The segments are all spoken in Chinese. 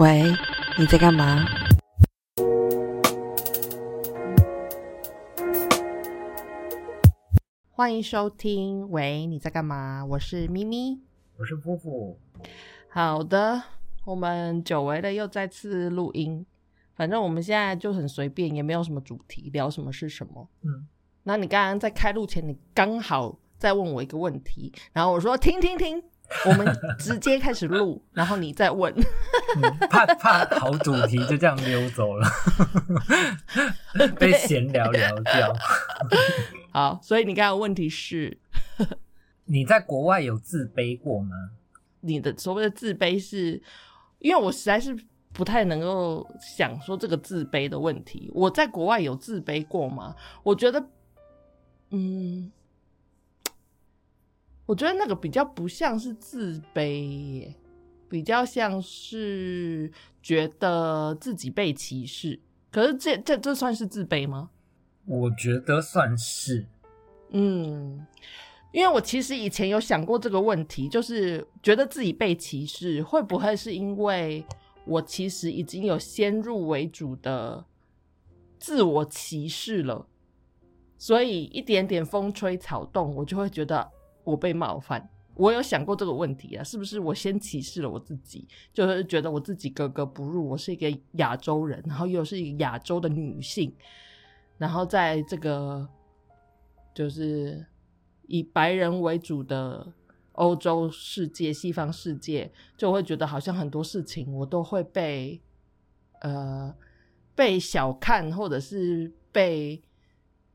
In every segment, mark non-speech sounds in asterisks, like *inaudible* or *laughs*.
喂，你在干嘛？欢迎收听。喂，你在干嘛？我是咪咪，我是夫妇。好的，我们久违的又再次录音。反正我们现在就很随便，也没有什么主题，聊什么是什么。嗯，那你刚刚在开录前，你刚好在问我一个问题，然后我说听听听。我们直接开始录，然后你再问，怕怕好主题就这样溜走了，*laughs* 被闲聊聊掉。好，所以你刚刚问题是，你在国外有自卑过吗？你的所谓的自卑是，因为我实在是不太能够想说这个自卑的问题。我在国外有自卑过吗？我觉得，嗯。我觉得那个比较不像是自卑，比较像是觉得自己被歧视。可是这这这算是自卑吗？我觉得算是。嗯，因为我其实以前有想过这个问题，就是觉得自己被歧视，会不会是因为我其实已经有先入为主的自我歧视了，所以一点点风吹草动，我就会觉得。我被冒犯，我有想过这个问题啊，是不是我先歧视了我自己，就是觉得我自己格格不入，我是一个亚洲人，然后又是一个亚洲的女性，然后在这个就是以白人为主的欧洲世界、西方世界，就会觉得好像很多事情我都会被呃被小看，或者是被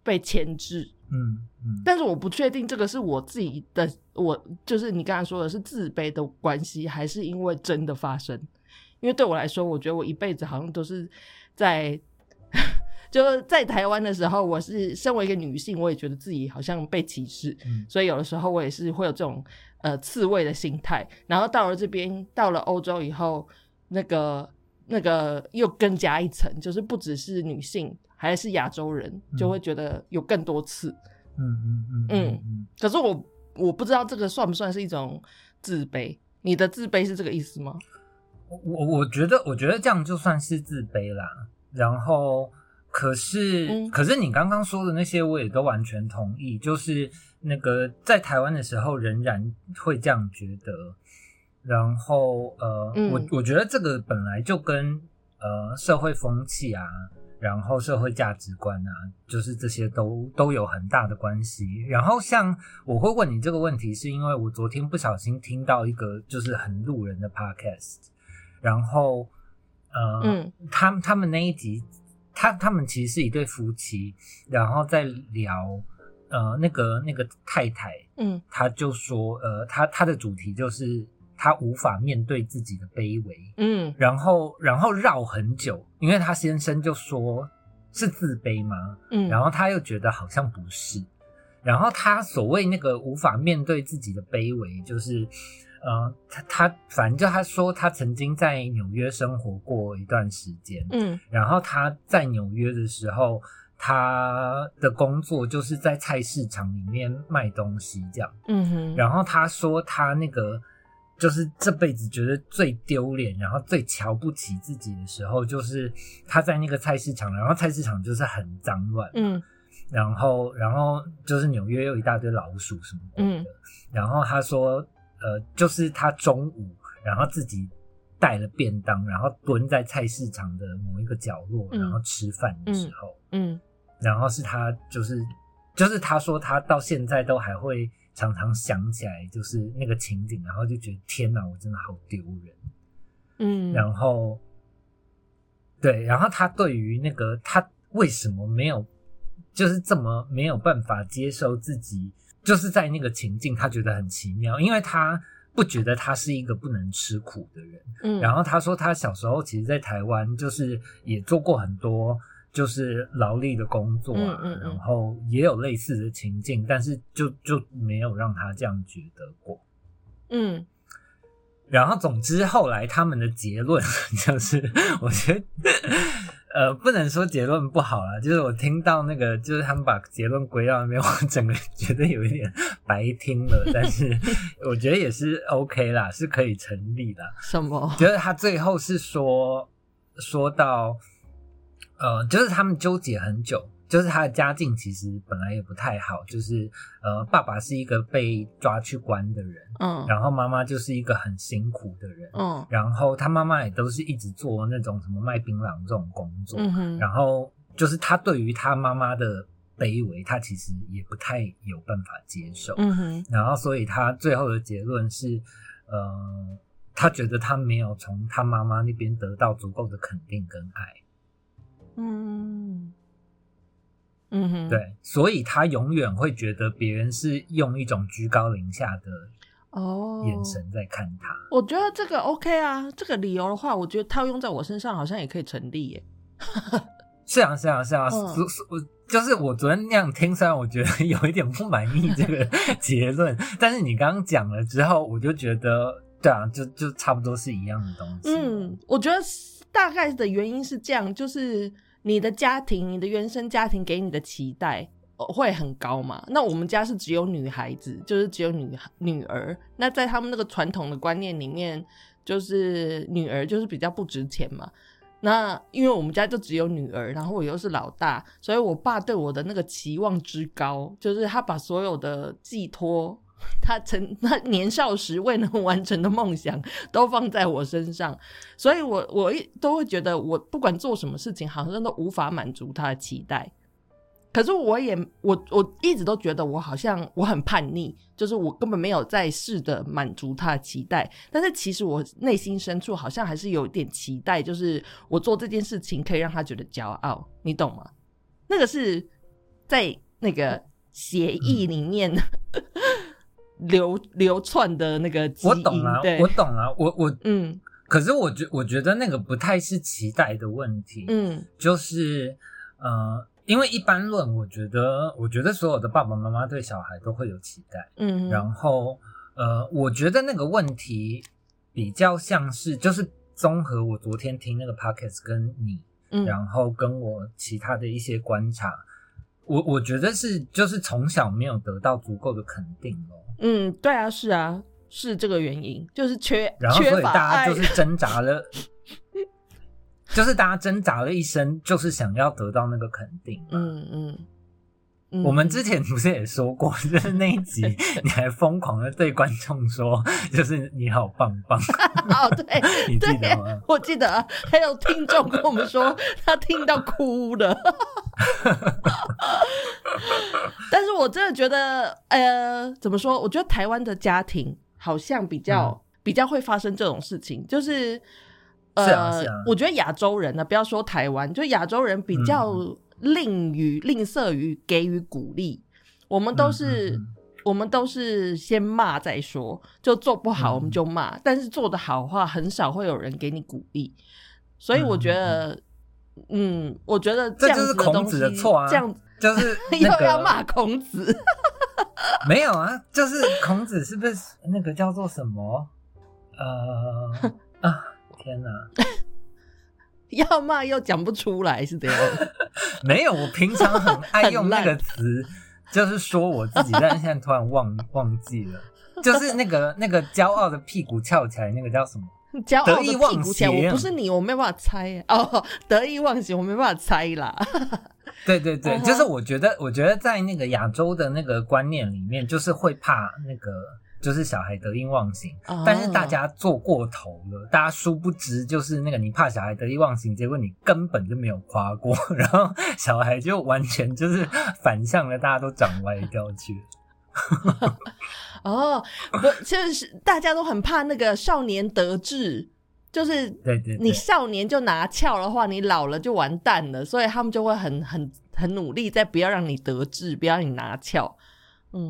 被牵制。嗯嗯，但是我不确定这个是我自己的，我就是你刚才说的是自卑的关系，还是因为真的发生？因为对我来说，我觉得我一辈子好像都是在，*laughs* 就是在台湾的时候，我是身为一个女性，我也觉得自己好像被歧视，所以有的时候我也是会有这种呃刺猬的心态。然后到了这边，到了欧洲以后，那个那个又更加一层，就是不只是女性。还是亚洲人就会觉得有更多次，嗯嗯嗯嗯嗯。可是我我不知道这个算不算是一种自卑？你的自卑是这个意思吗？我我觉得我觉得这样就算是自卑啦。然后可是可是你刚刚说的那些我也都完全同意，就是那个在台湾的时候仍然会这样觉得。然后呃，我我觉得这个本来就跟呃社会风气啊。然后社会价值观啊，就是这些都都有很大的关系。然后像我会问你这个问题，是因为我昨天不小心听到一个就是很路人的 podcast，然后呃，他他们那一集，他他们其实是一对夫妻，然后在聊呃那个那个太太，嗯，他就说呃他他的主题就是。他无法面对自己的卑微，嗯，然后然后绕很久，因为他先生就说是自卑吗？嗯，然后他又觉得好像不是，然后他所谓那个无法面对自己的卑微，就是呃，他他反正就他说他曾经在纽约生活过一段时间，嗯，然后他在纽约的时候，他的工作就是在菜市场里面卖东西这样，嗯哼，然后他说他那个。就是这辈子觉得最丢脸，然后最瞧不起自己的时候，就是他在那个菜市场，然后菜市场就是很脏乱，嗯，然后然后就是纽约有一大堆老鼠什么的，然后他说，呃，就是他中午然后自己带了便当，然后蹲在菜市场的某一个角落，然后吃饭的时候，嗯，然后是他就是就是他说他到现在都还会。常常想起来就是那个情景，然后就觉得天哪，我真的好丢人。嗯，然后，对，然后他对于那个他为什么没有，就是这么没有办法接受自己，就是在那个情境，他觉得很奇妙，因为他不觉得他是一个不能吃苦的人。嗯，然后他说他小时候其实，在台湾就是也做过很多。就是劳力的工作啊，然后也有类似的情境，但是就就没有让他这样觉得过。嗯，然后总之后来他们的结论 *laughs* 就是，我觉得，呃，不能说结论不好啦，就是我听到那个，就是他们把结论归到那边，*laughs* 我整个觉得有一点白听了。但是我觉得也是 OK 啦，是可以成立的。什么？觉得他最后是说说到，呃，就是他们纠结很久。就是他的家境其实本来也不太好，就是呃，爸爸是一个被抓去关的人，嗯，然后妈妈就是一个很辛苦的人，嗯，然后他妈妈也都是一直做那种什么卖槟榔这种工作，嗯哼，然后就是他对于他妈妈的卑微，他其实也不太有办法接受，嗯哼，然后所以他最后的结论是，呃，他觉得他没有从他妈妈那边得到足够的肯定跟爱，嗯。嗯哼，对，所以他永远会觉得别人是用一种居高临下的哦眼神在看他。我觉得这个 OK 啊，这个理由的话，我觉得套用在我身上好像也可以成立耶。*laughs* 是啊，是啊，是啊，我就是我昨天那样听，虽然我觉得 *laughs* 有一点不满意这个 *laughs* 结论，但是你刚刚讲了之后，我就觉得对啊，就就差不多是一样的东西。嗯，我觉得大概的原因是这样，就是。你的家庭，你的原生家庭给你的期待会很高嘛？那我们家是只有女孩子，就是只有女女儿。那在他们那个传统的观念里面，就是女儿就是比较不值钱嘛。那因为我们家就只有女儿，然后我又是老大，所以我爸对我的那个期望之高，就是他把所有的寄托。他曾他年少时未能完成的梦想都放在我身上，所以我我一都会觉得我不管做什么事情，好像都无法满足他的期待。可是我也我我一直都觉得我好像我很叛逆，就是我根本没有在试着满足他的期待。但是其实我内心深处好像还是有一点期待，就是我做这件事情可以让他觉得骄傲，你懂吗？那个是在那个协议里面。流流窜的那个基因，我懂了，我懂了，我我嗯，可是我觉我觉得那个不太是期待的问题，嗯，就是呃，因为一般论，我觉得我觉得所有的爸爸妈妈对小孩都会有期待，嗯，然后呃，我觉得那个问题比较像是就是综合我昨天听那个 podcast 跟你，嗯，然后跟我其他的一些观察，我我觉得是就是从小没有得到足够的肯定哦。嗯，对啊，是啊，是这个原因，就是缺，然后所以大家就是 *laughs* 挣扎了，就是大家挣扎了一生，就是想要得到那个肯定。嗯嗯。我们之前不是也说过，就是那一集，*laughs* 你还疯狂的对观众说，*laughs* 就是你好棒棒。*laughs* 哦，对，你记得吗？我记得，还有听众跟我们说，他听到哭了。但是我真的觉得，呃，怎么说？我觉得台湾的家庭好像比较比较会发生这种事情，就是呃，我觉得亚洲人呢，不要说台湾，就亚洲人比较。吝于吝啬于给予鼓励，我们都是我们都是先骂再说，就做不好我们就骂，但是做的好的话，很少会有人给你鼓励，所以我觉得，嗯，我觉得这就是孔子的错啊，这样就是 *laughs* 又要骂孔子，*laughs* 没有啊，就是孔子是不是那个叫做什么？呃啊，天哪！*laughs* 要骂又讲不出来是这样，*laughs* 没有，我平常很爱用那个词，就是说我自己，但是现在突然忘忘记了，*laughs* 就是那个那个骄傲的屁股翘起来，那个叫什么？骄傲的屁股起来，我不是你，我没办法猜哦，得意忘形，我没办法猜啦。对对对，就是我觉得，我觉得在那个亚洲的那个观念里面，就是会怕那个。就是小孩得意忘形，但是大家做过头了，大家殊不知，就是那个你怕小孩得意忘形，结果你根本就没有夸过，然后小孩就完全就是反向的，大家都长歪掉去。*laughs* 哦，不，就是大家都很怕那个少年得志，就是对对，你少年就拿翘的话，你老了就完蛋了，所以他们就会很很很努力，在不要让你得志，不要你拿翘。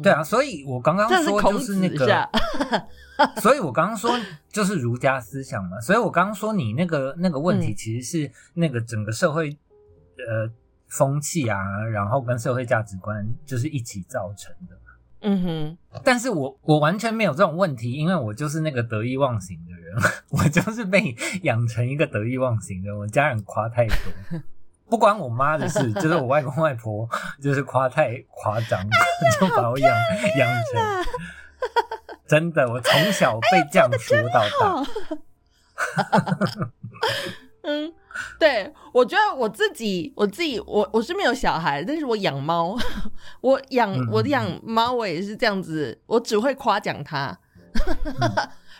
对啊，所以我刚刚说就是那个，*laughs* 所以我刚刚说就是儒家思想嘛，所以我刚刚说你那个那个问题其实是那个整个社会呃风气啊，然后跟社会价值观就是一起造成的。嗯哼，但是我我完全没有这种问题，因为我就是那个得意忘形的人，*laughs* 我就是被养成一个得意忘形的，我家人夸太多。*laughs* 不关我妈的事，*laughs* 就是我外公外婆 *laughs* 就是夸太夸张，就把我养 *laughs* 养成。真的，我从小被这样说到大。嗯，对，我觉得我自己，我自己，我我是没有小孩，但是我养猫，我养我养猫，我也是这样子，我只会夸奖它，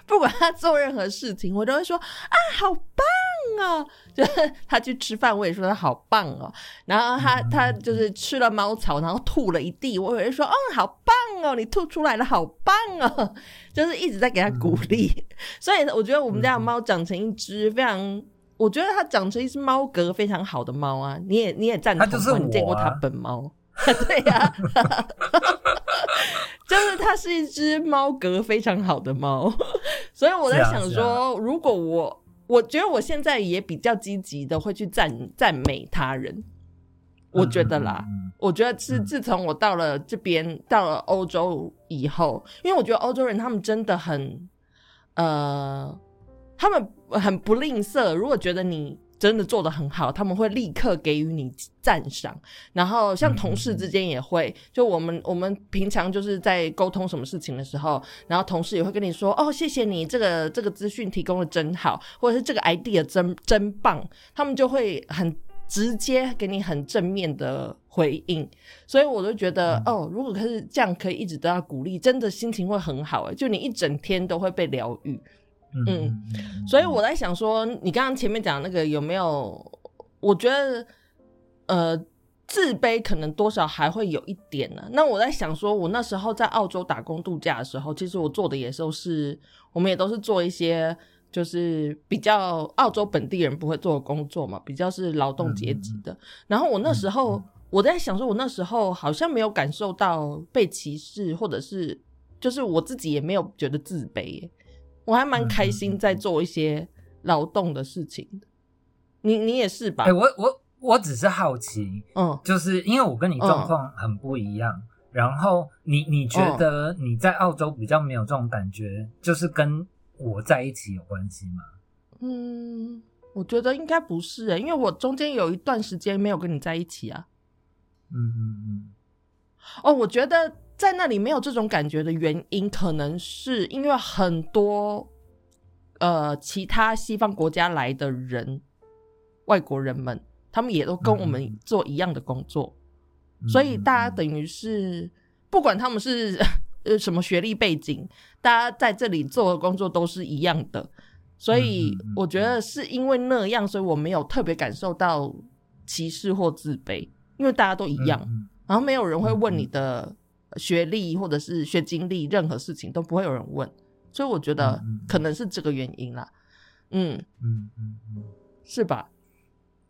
不管它做任何事情，我都会说啊，好棒。啊，*laughs* 就是他去吃饭，我也说他好棒哦。然后他他就是吃了猫草，然后吐了一地，我也说，嗯，好棒哦，你吐出来了，好棒哦，*laughs* 就是一直在给他鼓励。*laughs* 所以我觉得我们家的猫长成一只非常，我觉得它长成一只猫格非常好的猫啊。你也你也赞同，你见过它本猫？对呀，就是它是一只猫格非常好的猫。所以我在想说，如果我。我觉得我现在也比较积极的会去赞赞美他人，我觉得啦，我觉得是自从我到了这边，到了欧洲以后，因为我觉得欧洲人他们真的很，呃，他们很不吝啬，如果觉得你。真的做的很好，他们会立刻给予你赞赏。然后像同事之间也会，就我们我们平常就是在沟通什么事情的时候，然后同事也会跟你说：“哦，谢谢你这个这个资讯提供的真好，或者是这个 idea 真真棒。”他们就会很直接给你很正面的回应。所以我就觉得，哦，如果可是这样，可以一直得到鼓励，真的心情会很好。就你一整天都会被疗愈。嗯，所以我在想说，你刚刚前面讲那个有没有？我觉得，呃，自卑可能多少还会有一点呢。那我在想说，我那时候在澳洲打工度假的时候，其实我做的也都是，我们也都是做一些就是比较澳洲本地人不会做的工作嘛，比较是劳动阶级的。然后我那时候我在想说，我那时候好像没有感受到被歧视，或者是就是我自己也没有觉得自卑。我还蛮开心在做一些劳动的事情的，你你也是吧？哎，我我我只是好奇，嗯，就是因为我跟你状况很不一样，然后你你觉得你在澳洲比较没有这种感觉，就是跟我在一起有关系吗？嗯，我觉得应该不是诶，因为我中间有一段时间没有跟你在一起啊。嗯嗯嗯。哦，我觉得。在那里没有这种感觉的原因，可能是因为很多呃其他西方国家来的人，外国人们，他们也都跟我们做一样的工作，所以大家等于是不管他们是呃什么学历背景，大家在这里做的工作都是一样的，所以我觉得是因为那样，所以我没有特别感受到歧视或自卑，因为大家都一样，然后没有人会问你的。学历或者是学经历，任何事情都不会有人问，所以我觉得可能是这个原因啦。嗯嗯嗯嗯，是吧？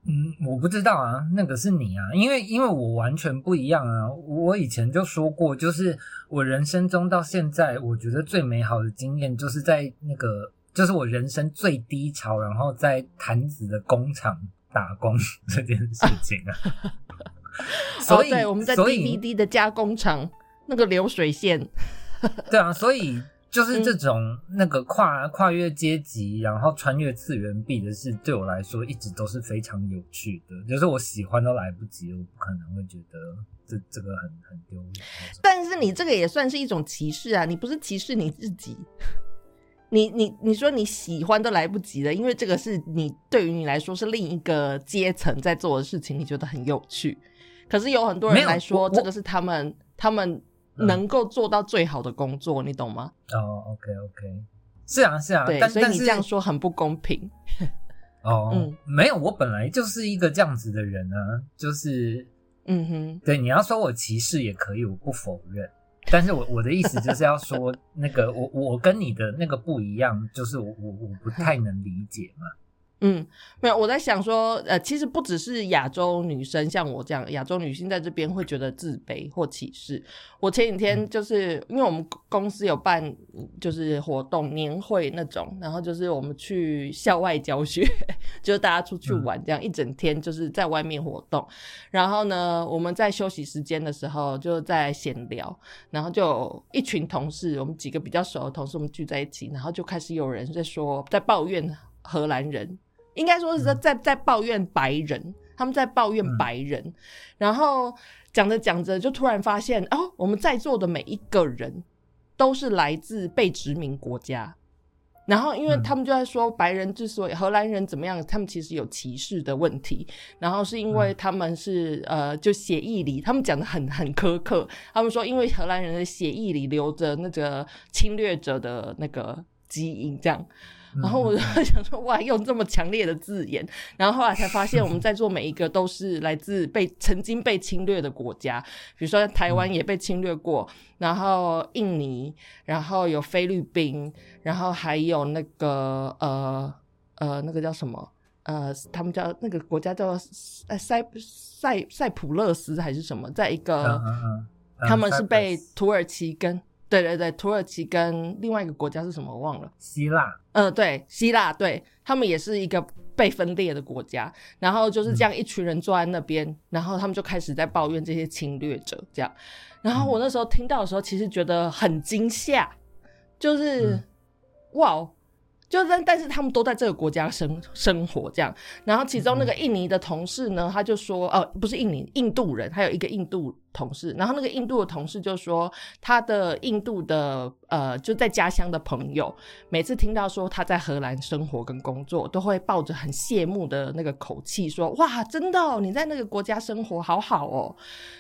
嗯，我不知道啊，那个是你啊，因为因为我完全不一样啊。我以前就说过，就是我人生中到现在，我觉得最美好的经验，就是在那个，就是我人生最低潮，然后在坛子的工厂打工这件事情啊。*laughs* 所以我们在 DVD 的加工厂。那个流水线，*laughs* 对啊，所以就是这种那个跨跨越阶级，然后穿越次元壁的事，对我来说一直都是非常有趣的。就是我喜欢都来不及，我不可能会觉得这这个很很丢脸。但是你这个也算是一种歧视啊！你不是歧视你自己，你你你说你喜欢都来不及了，因为这个是你对于你来说是另一个阶层在做的事情，你觉得很有趣。可是有很多人来说，这个是他们他们。能够做到最好的工作，你懂吗？哦，OK OK，是啊是啊，对，所以你这样说很不公平。哦，*laughs* 嗯，没有，我本来就是一个这样子的人啊，就是，嗯哼，对，你要说我歧视也可以，我不否认，但是我我的意思就是要说，*laughs* 那个我我跟你的那个不一样，就是我我我不太能理解嘛。嗯，没有，我在想说，呃，其实不只是亚洲女生像我这样，亚洲女性在这边会觉得自卑或歧视。我前几天就是因为我们公司有办就是活动年会那种，然后就是我们去校外教学，*laughs* 就是大家出去玩，这样一整天就是在外面活动。然后呢，我们在休息时间的时候就在闲聊，然后就一群同事，我们几个比较熟的同事，我们聚在一起，然后就开始有人在说，在抱怨荷兰人。应该说是在在在抱怨白人，他们在抱怨白人，然后讲着讲着就突然发现，哦，我们在座的每一个人都是来自被殖民国家。然后，因为他们就在说白人之所以荷兰人怎么样，他们其实有歧视的问题。然后是因为他们是呃，就协议里，他们讲的很很苛刻。他们说，因为荷兰人的协议里留着那个侵略者的那个基因，这样。然后我就想说，哇，用这么强烈的字眼。然后后来才发现，我们在座每一个都是来自被曾经被侵略的国家，比如说台湾也被侵略过，然后印尼，然后有菲律宾，然后还有那个呃呃那个叫什么？呃，他们叫那个国家叫塞塞塞普勒斯还是什么，在一个他们是被土耳其跟。对对对，土耳其跟另外一个国家是什么？我忘了。希腊。嗯，对，希腊，对他们也是一个被分裂的国家。然后就是这样，一群人坐在那边，然后他们就开始在抱怨这些侵略者这样。然后我那时候听到的时候，其实觉得很惊吓，就是哇。就但但是他们都在这个国家生生活这样，然后其中那个印尼的同事呢，他就说，哦，不是印尼，印度人，还有一个印度同事，然后那个印度的同事就说，他的印度的呃就在家乡的朋友，每次听到说他在荷兰生活跟工作，都会抱着很羡慕的那个口气说，哇，真的，你在那个国家生活好好哦。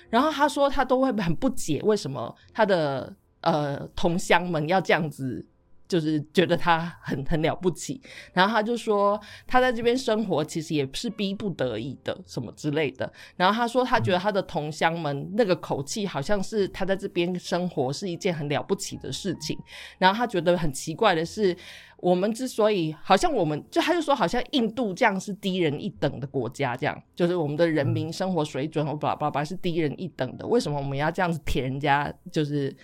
然后他说他都会很不解，为什么他的呃同乡们要这样子。就是觉得他很很了不起，然后他就说他在这边生活其实也是逼不得已的什么之类的。然后他说他觉得他的同乡们那个口气好像是他在这边生活是一件很了不起的事情。然后他觉得很奇怪的是，我们之所以好像我们就他就说好像印度这样是低人一等的国家，这样就是我们的人民生活水准我爸爸爸是低人一等的，为什么我们要这样子舔人家？就是。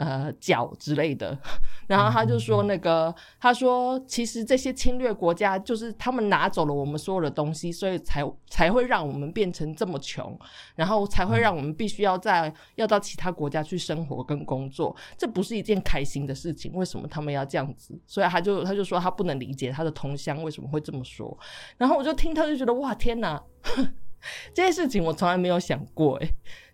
呃，脚之类的，*laughs* 然后他就说那个，他说其实这些侵略国家就是他们拿走了我们所有的东西，所以才才会让我们变成这么穷，然后才会让我们必须要在要到其他国家去生活跟工作，这不是一件开心的事情。为什么他们要这样子？所以他就他就说他不能理解他的同乡为什么会这么说。然后我就听他就觉得哇天哪，*laughs* 这件事情我从来没有想过哎，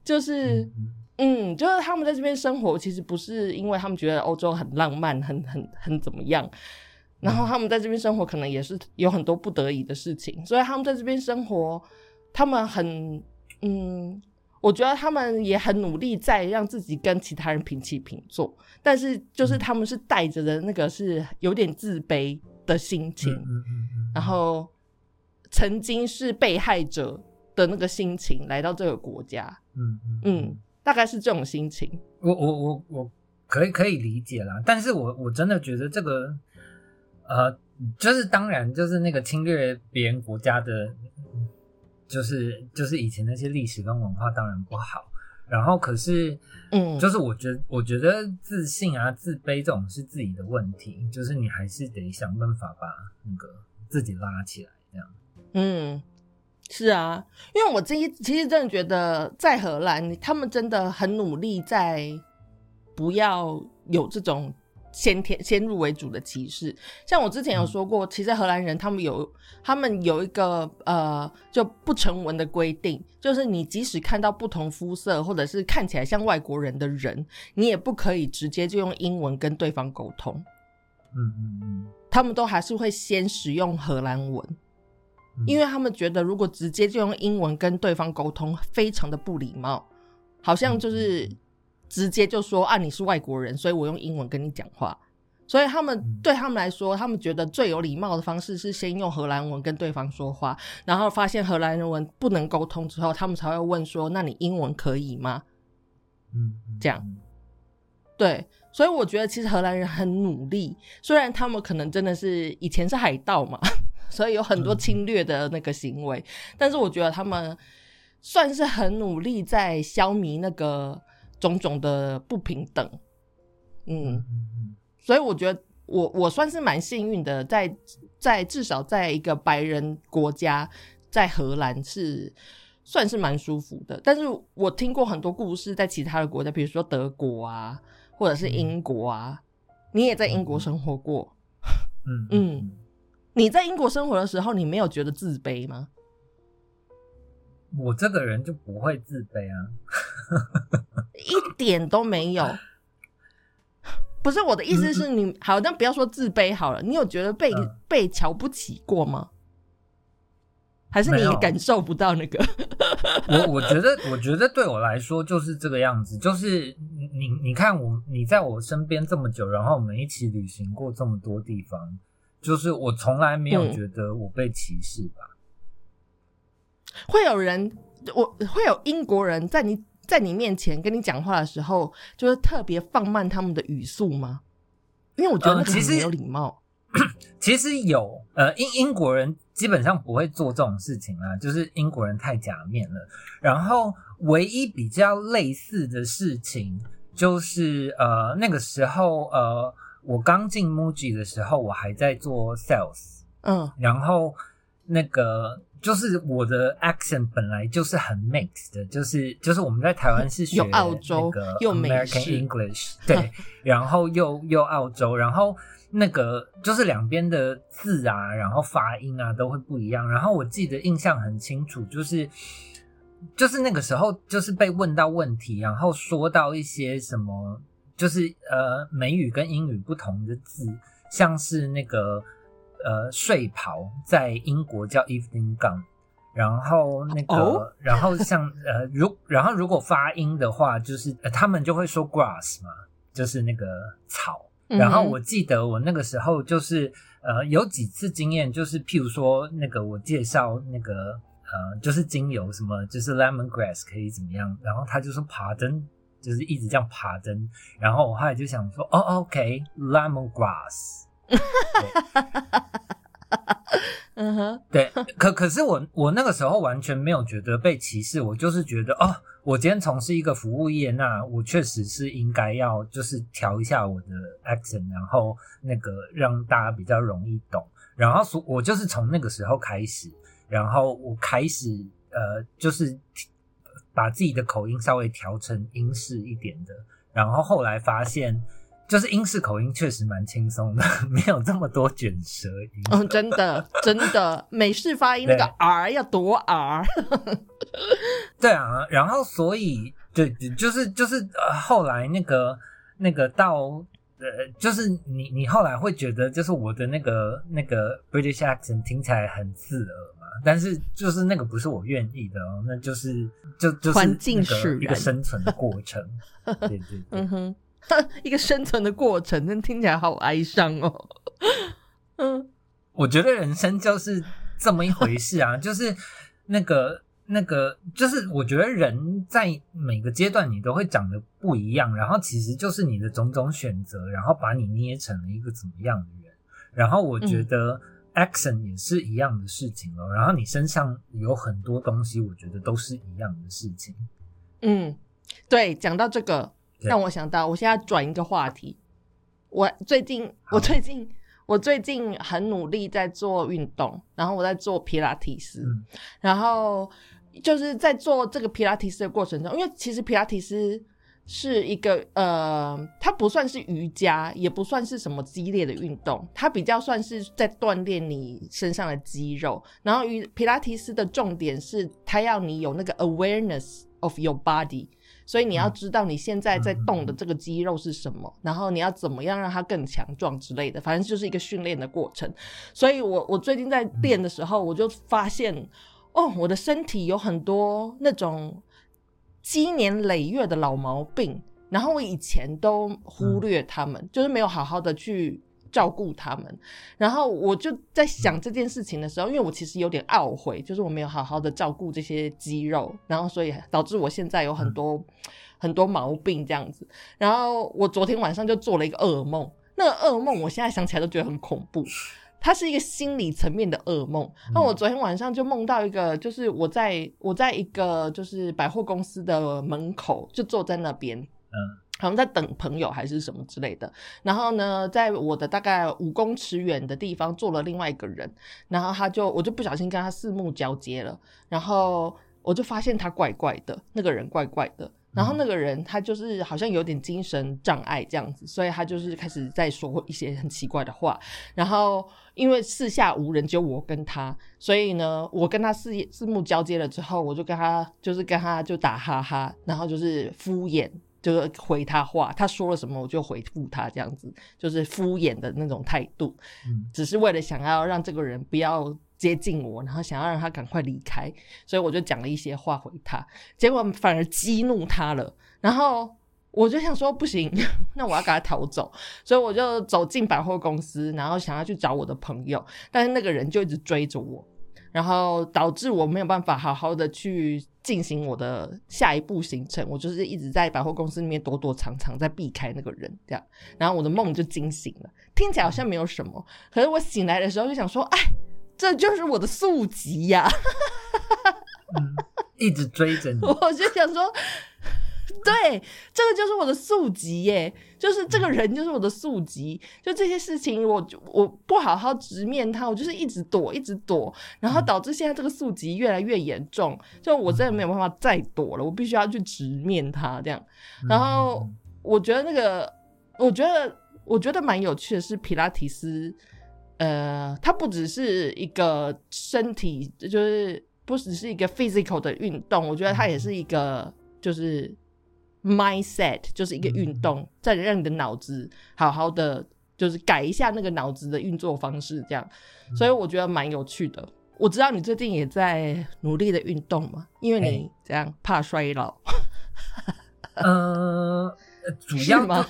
就是。嗯，就是他们在这边生活，其实不是因为他们觉得欧洲很浪漫、很很很怎么样，然后他们在这边生活，可能也是有很多不得已的事情，所以他们在这边生活，他们很嗯，我觉得他们也很努力在让自己跟其他人平起平坐，但是就是他们是带着的那个是有点自卑的心情，然。后曾经是被害者的那个心情来到这个国家，嗯。嗯。大概是这种心情，我我我我可以可以理解啦，但是我我真的觉得这个，呃，就是当然就是那个侵略别人国家的，就是就是以前那些历史跟文化当然不好，然后可是，嗯，就是我觉得我觉得自信啊自卑这种是自己的问题，就是你还是得想办法把那个自己拉起来，这样，嗯。是啊，因为我这一其实真的觉得，在荷兰，他们真的很努力在不要有这种先天先入为主的歧视。像我之前有说过，其实荷兰人他们有他们有一个呃就不成文的规定，就是你即使看到不同肤色或者是看起来像外国人的人，你也不可以直接就用英文跟对方沟通。嗯嗯嗯，他们都还是会先使用荷兰文。因为他们觉得，如果直接就用英文跟对方沟通，非常的不礼貌，好像就是直接就说啊，你是外国人，所以我用英文跟你讲话。所以他们对他们来说，他们觉得最有礼貌的方式是先用荷兰文跟对方说话，然后发现荷兰人文不能沟通之后，他们才会问说，那你英文可以吗？嗯，这样。对，所以我觉得其实荷兰人很努力，虽然他们可能真的是以前是海盗嘛。所以有很多侵略的那个行为，但是我觉得他们算是很努力在消弭那个种种的不平等。嗯，所以我觉得我我算是蛮幸运的，在在至少在一个白人国家，在荷兰是算是蛮舒服的。但是我听过很多故事，在其他的国家，比如说德国啊，或者是英国啊，你也在英国生活过，嗯。嗯。你在英国生活的时候，你没有觉得自卑吗？我这个人就不会自卑啊，一点都没有。不是我的意思是你好，但不要说自卑好了。你有觉得被被瞧不起过吗？还是你感受不到那个？*laughs* 我我觉得，我觉得对我来说就是这个样子。就是你你看我，你在我身边这么久，然后我们一起旅行过这么多地方，就是我从来没有觉得我被歧视吧？会有人，我会有英国人在你。在你面前跟你讲话的时候，就是特别放慢他们的语速吗？因为我觉得其实没有礼貌。*coughs* 其实有，呃，英英国人基本上不会做这种事情啊，就是英国人太假面了。然后唯一比较类似的事情，就是呃那个时候，呃，我刚进 Muji 的时候，我还在做 sales，嗯，然后那个。就是我的 accent 本来就是很 mixed 的，就是就是我们在台湾是学澳洲又 American English，对，*laughs* 然后又又澳洲，然后那个就是两边的字啊，然后发音啊都会不一样。然后我记得印象很清楚，就是就是那个时候就是被问到问题，然后说到一些什么，就是呃美语跟英语不同的字，像是那个。呃，睡袍在英国叫 evening gown，然后那个，然后像呃，如然后如果发音的话，就是他们就会说 grass 嘛，就是那个草。然后我记得我那个时候就是呃，有几次经验，就是譬如说那个我介绍那个呃，就是精油什么，就是 lemon grass 可以怎么样，然后他就说 pardon，就是一直这样 pardon，然后我后来就想说，哦，OK，lemon grass。*laughs* 嗯哼，对，可可是我我那个时候完全没有觉得被歧视，我就是觉得哦，我今天从事一个服务业，那我确实是应该要就是调一下我的 accent，然后那个让大家比较容易懂，然后所我就是从那个时候开始，然后我开始呃就是把自己的口音稍微调成英式一点的，然后后来发现。就是英式口音确实蛮轻松的，*laughs* 没有这么多卷舌音。嗯，真的，真的，美式发音那个 R 要多 R。*laughs* 对啊，然后所以对，就是就是呃，后来那个那个到呃，就是你你后来会觉得，就是我的那个那个 British accent 听起来很刺耳嘛？但是就是那个不是我愿意的哦，那就是就就是环境使 *laughs* 一个生存的过程。对对对，嗯哼。一个生存的过程，那听起来好哀伤哦。嗯，我觉得人生就是这么一回事啊，*laughs* 就是那个那个，就是我觉得人在每个阶段你都会长得不一样，然后其实就是你的种种选择，然后把你捏成了一个怎么样的人。然后我觉得 action 也是一样的事情哦。然后你身上有很多东西，我觉得都是一样的事情。嗯，对，讲到这个。让我想到，我现在转一个话题。我最近，我最近，我最近很努力在做运动，然后我在做皮拉提斯，然后就是在做这个皮拉提斯的过程中，因为其实皮拉提斯是一个呃，它不算是瑜伽，也不算是什么激烈的运动，它比较算是在锻炼你身上的肌肉。然后，与皮拉提斯的重点是，它要你有那个 awareness of your body。所以你要知道你现在在动的这个肌肉是什么，然后你要怎么样让它更强壮之类的，反正就是一个训练的过程。所以我我最近在练的时候，我就发现，哦，我的身体有很多那种积年累月的老毛病，然后我以前都忽略他们，就是没有好好的去。照顾他们，然后我就在想这件事情的时候，因为我其实有点懊悔，就是我没有好好的照顾这些肌肉，然后所以导致我现在有很多很多毛病这样子。然后我昨天晚上就做了一个噩梦，那个噩梦我现在想起来都觉得很恐怖，它是一个心理层面的噩梦。那我昨天晚上就梦到一个，就是我在我在一个就是百货公司的门口，就坐在那边，嗯。好像在等朋友还是什么之类的，然后呢，在我的大概五公尺远的地方坐了另外一个人，然后他就我就不小心跟他四目交接了，然后我就发现他怪怪的，那个人怪怪的，然后那个人他就是好像有点精神障碍这样子，所以他就是开始在说一些很奇怪的话。然后因为四下无人，只有我跟他，所以呢，我跟他四四目交接了之后，我就跟他就是跟他就打哈哈，然后就是敷衍。就是回他话，他说了什么我就回复他，这样子就是敷衍的那种态度，嗯，只是为了想要让这个人不要接近我，然后想要让他赶快离开，所以我就讲了一些话回他，结果反而激怒他了，然后我就想说不行，*laughs* 那我要赶他逃走，所以我就走进百货公司，然后想要去找我的朋友，但是那个人就一直追着我。然后导致我没有办法好好的去进行我的下一步行程，我就是一直在百货公司里面躲躲藏藏，在避开那个人，这样，然后我的梦就惊醒了。听起来好像没有什么，可是我醒来的时候就想说，哎，这就是我的宿疾呀，一直追着你，*laughs* 我就想说。对，这个就是我的宿疾耶，就是这个人就是我的宿疾，就这些事情，我我不好好直面他，我就是一直躲，一直躲，然后导致现在这个宿疾越来越严重，就我真的没有办法再躲了，我必须要去直面他这样。然后我觉得那个，我觉得我觉得蛮有趣的是皮拉提斯，呃，它不只是一个身体，就是不只是一个 physical 的运动，我觉得它也是一个就是。mindset 就是一个运动，在让你的脑子好好的，就是改一下那个脑子的运作方式，这样，所以我觉得蛮有趣的。我知道你最近也在努力的运动嘛，因为你这样怕衰老。*laughs* 呃，主要吗？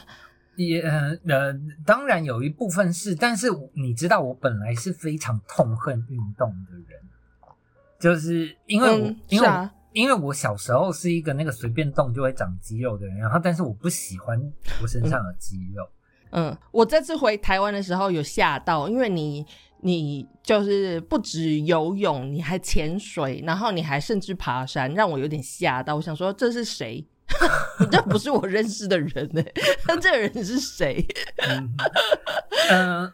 也呃，当然有一部分是，但是你知道，我本来是非常痛恨运动的人，就是因为我，因为。因为我小时候是一个那个随便动就会长肌肉的人，然后但是我不喜欢我身上的肌肉。嗯，我这次回台湾的时候有吓到，因为你你就是不止游泳，你还潜水，然后你还甚至爬山，让我有点吓到。我想说这是谁？*laughs* 这不是我认识的人呢？那这个人是谁？嗯。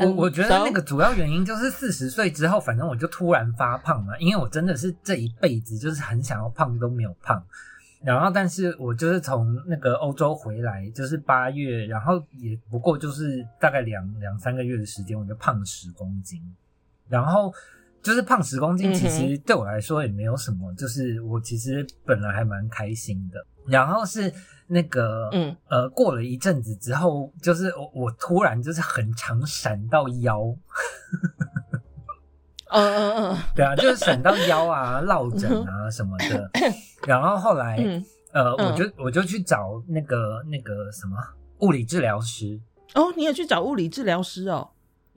我我觉得那个主要原因就是四十岁之后，反正我就突然发胖了，因为我真的是这一辈子就是很想要胖都没有胖，然后但是我就是从那个欧洲回来，就是八月，然后也不过就是大概两两三个月的时间，我就胖十公斤，然后就是胖十公斤，其实对我来说也没有什么，就是我其实本来还蛮开心的，然后是。那个，嗯，呃，过了一阵子之后，就是我我突然就是很常闪到腰，嗯嗯嗯，*laughs* 对啊，就是闪到腰啊、落枕啊什么的。然后后来，呃，我就我就去找那个那个什么物理治疗师。哦，你也去找物理治疗师哦？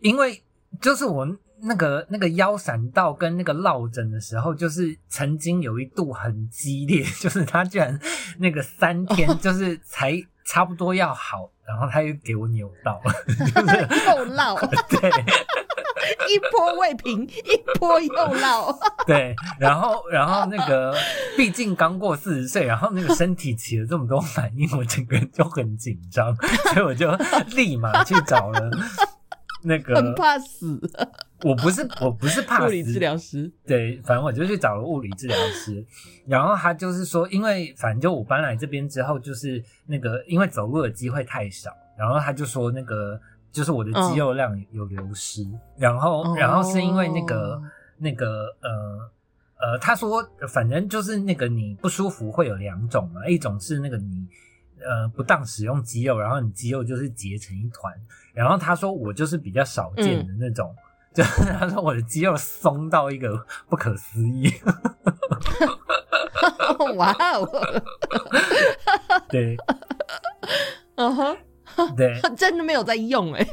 因为就是我。那个那个腰闪到跟那个落枕的时候，就是曾经有一度很激烈，*laughs* 就是他居然那个三天就是才差不多要好，然后他又给我扭到了，又落，对，*laughs* 一波未平一波又落，*laughs* 对，然后然后那个毕竟刚过四十岁，然后那个身体起了这么多反应，我整个人就很紧张，所以我就立马去找了。那个很怕死，我不是我不是怕物理治疗师，对，反正我就去找了物理治疗师，然后他就是说，因为反正就我搬来这边之后，就是那个因为走路的机会太少，然后他就说那个就是我的肌肉量有流失，然后然后是因为那个。那个呃呃，他说反正就是那个你不舒服会有两种嘛，一种是那个你。呃，不当使用肌肉，然后你肌肉就是结成一团。然后他说我就是比较少见的那种，*laughs* 就是他说我的肌肉松到一个不可思议。*laughs* 哇哦！*laughs* 对，嗯哼，对，真的没有在用哎，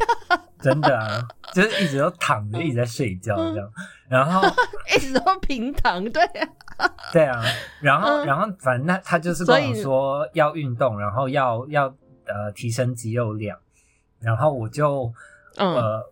真的啊，就是一直都躺着，一直在睡觉这样，然后一直都平躺，对。对啊，然后然后反正他他就是跟我说要运动，然后要要呃提升肌肉量，然后我就呃，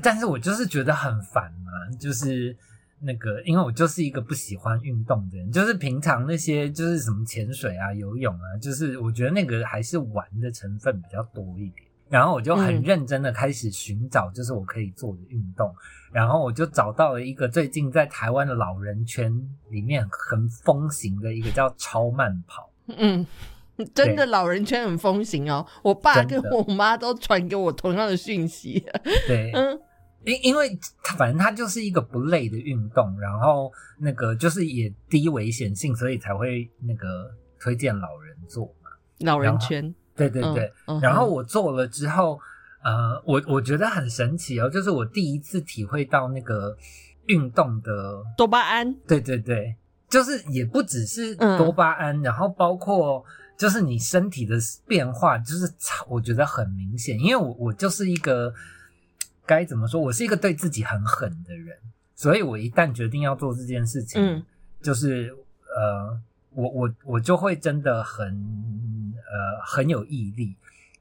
但是我就是觉得很烦嘛，就是那个因为我就是一个不喜欢运动的人，就是平常那些就是什么潜水啊、游泳啊，就是我觉得那个还是玩的成分比较多一点。然后我就很认真的开始寻找，就是我可以做的运动。然后我就找到了一个最近在台湾的老人圈里面很风行的一个叫超慢跑。嗯，*laughs* 真的老人圈很风行哦。我爸跟我妈都传给我同样的讯息。对，嗯，因因为反正它就是一个不累的运动，然后那个就是也低危险性，所以才会那个推荐老人做嘛。老人圈，对对对。然后我做了之后，呃，我我觉得很神奇哦，就是我第一次体会到那个运动的多巴胺。对对对。就是也不只是多巴胺，然后包括就是你身体的变化，就是我觉得很明显。因为我我就是一个该怎么说，我是一个对自己很狠的人，所以我一旦决定要做这件事情，就是呃，我我我就会真的很呃很有毅力。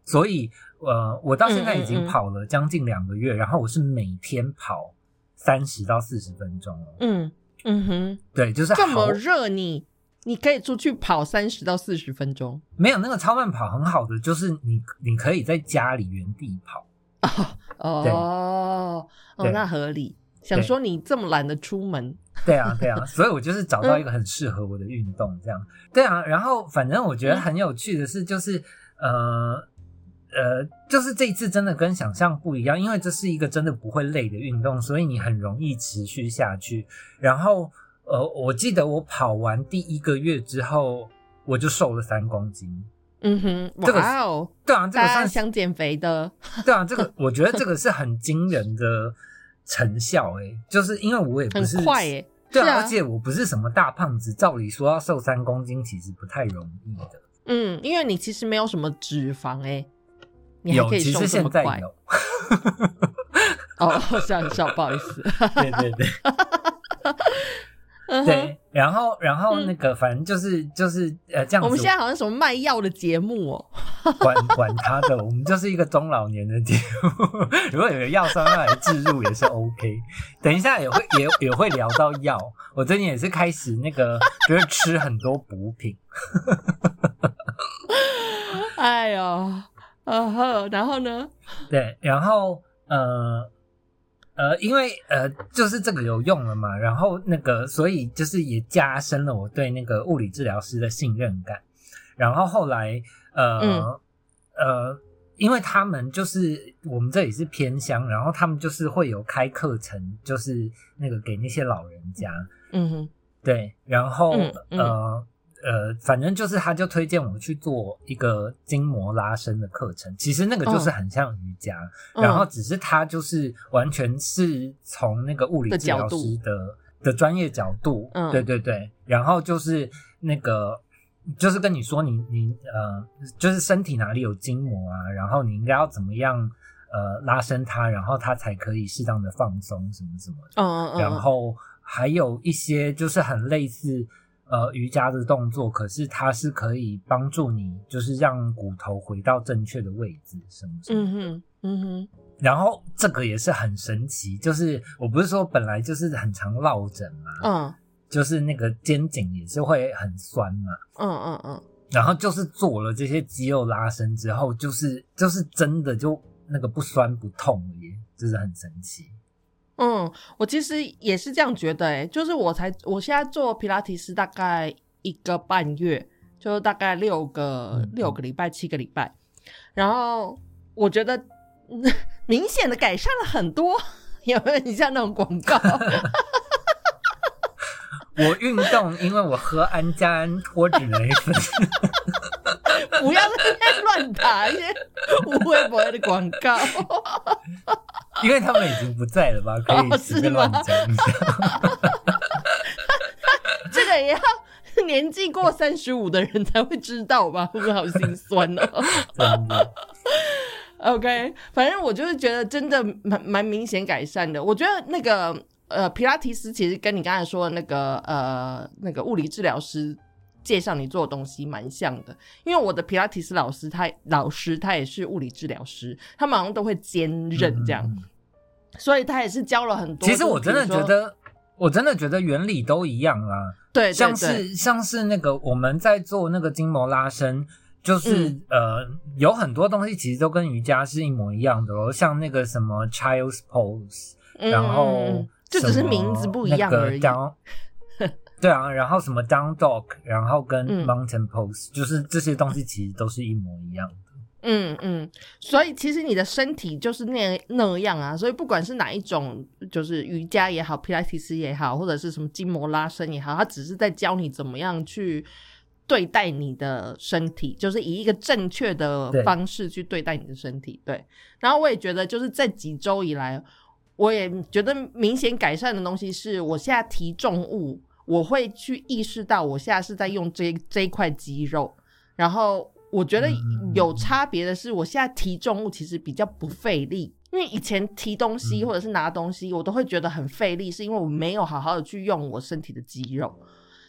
所以呃，我到现在已经跑了将近两个月，然后我是每天跑三十到四十分钟嗯。嗯哼，对，就是这么热，你你可以出去跑三十到四十分钟。没有那个超慢跑很好的，就是你你可以在家里原地跑。*laughs* 哦哦，那合理。想说你这么懒得出门，对啊对啊，*laughs* 所以我就是找到一个很适合我的运动，这样。对啊，然后反正我觉得很有趣的是，就是呃。呃，就是这一次真的跟想象不一样，因为这是一个真的不会累的运动，所以你很容易持续下去。然后，呃，我记得我跑完第一个月之后，我就瘦了三公斤。嗯哼，哇哦，对啊，这个算想减肥的。对啊，这个我觉得这个是很惊人的成效诶，就是因为我也不是快诶，对啊，而且我不是什么大胖子，照理说要瘦三公斤其实不太容易的。嗯，因为你其实没有什么脂肪诶。有，其实现在有。哦，笑笑，不好意思。*laughs* 对对对，*laughs* 对。然后，然后那个，反正就是就是呃，这样。我们现在好像什么卖药的节目哦。*laughs* 管管他的，我们就是一个中老年的节目。*laughs* 如果有个药商要来置入也是 OK。等一下也会也也会聊到药。我最近也是开始那个，就是吃很多补品。*laughs* 哎呦。呃呵，然后呢？对，然后呃呃，因为呃，就是这个有用了嘛，然后那个，所以就是也加深了我对那个物理治疗师的信任感。然后后来呃呃，因为他们就是我们这里是偏乡，然后他们就是会有开课程，就是那个给那些老人家，嗯哼，对，然后呃。呃，反正就是，他就推荐我去做一个筋膜拉伸的课程。其实那个就是很像瑜伽，然后只是他就是完全是从那个物理治疗师的的专业角度，对对对。然后就是那个，就是跟你说，你你呃，就是身体哪里有筋膜啊，然后你应该要怎么样呃拉伸它，然后它才可以适当的放松什么什么。嗯嗯嗯。然后还有一些就是很类似。呃，瑜伽的动作，可是它是可以帮助你，就是让骨头回到正确的位置，什么什么。嗯哼，嗯哼。然后这个也是很神奇，就是我不是说本来就是很常落枕嘛，嗯，就是那个肩颈也是会很酸嘛，嗯嗯嗯。然后就是做了这些肌肉拉伸之后，就是就是真的就那个不酸不痛耶，就是很神奇。嗯，我其实也是这样觉得，哎，就是我才我现在做皮拉提斯大概一个半月，就大概六个六个礼拜七个礼拜，然后我觉得 *laughs* 明显的改善了很多，*laughs* 有没有？你像那种广告？*laughs* 我运动，因为我喝安佳安脱脂奶粉。*laughs* 不要在那乱打一些无微不微的广告。*laughs* 因为他们已经不在了吧？*laughs* 可以随便乱讲一下。这个也要年纪过三十五的人才会知道吧？会不会好心酸呢？真的。OK，反正我就是觉得真的蛮蛮明显改善的。我觉得那个呃，皮拉提斯其实跟你刚才说的那个呃那个物理治疗师介绍你做的东西蛮像的。因为我的皮拉提斯老师他老师他也是物理治疗师，他们好像都会兼任这样。所以他也是教了很多。其实我真的觉得，我真的觉得原理都一样啦。对，像是像是那个我们在做那个筋膜拉伸，就是呃有很多东西其实都跟瑜伽是一模一样的哦。像那个什么 Child's Pose，然后就只是名字不一样而已。对啊，然后什么 down dog，然后跟 mountain pose，就是这些东西其实都是一模一样的。嗯嗯，所以其实你的身体就是那那样啊，所以不管是哪一种，就是瑜伽也好，皮拉提斯也好，或者是什么筋膜拉伸也好，它只是在教你怎么样去对待你的身体，就是以一个正确的方式去对待你的身体。对，然后我也觉得，就是这几周以来，我也觉得明显改善的东西是，我现在提重物，我会去意识到我现在是在用这这一块肌肉，然后。我觉得有差别的是，我现在提重物其实比较不费力，因为以前提东西或者是拿东西，我都会觉得很费力，是因为我没有好好的去用我身体的肌肉。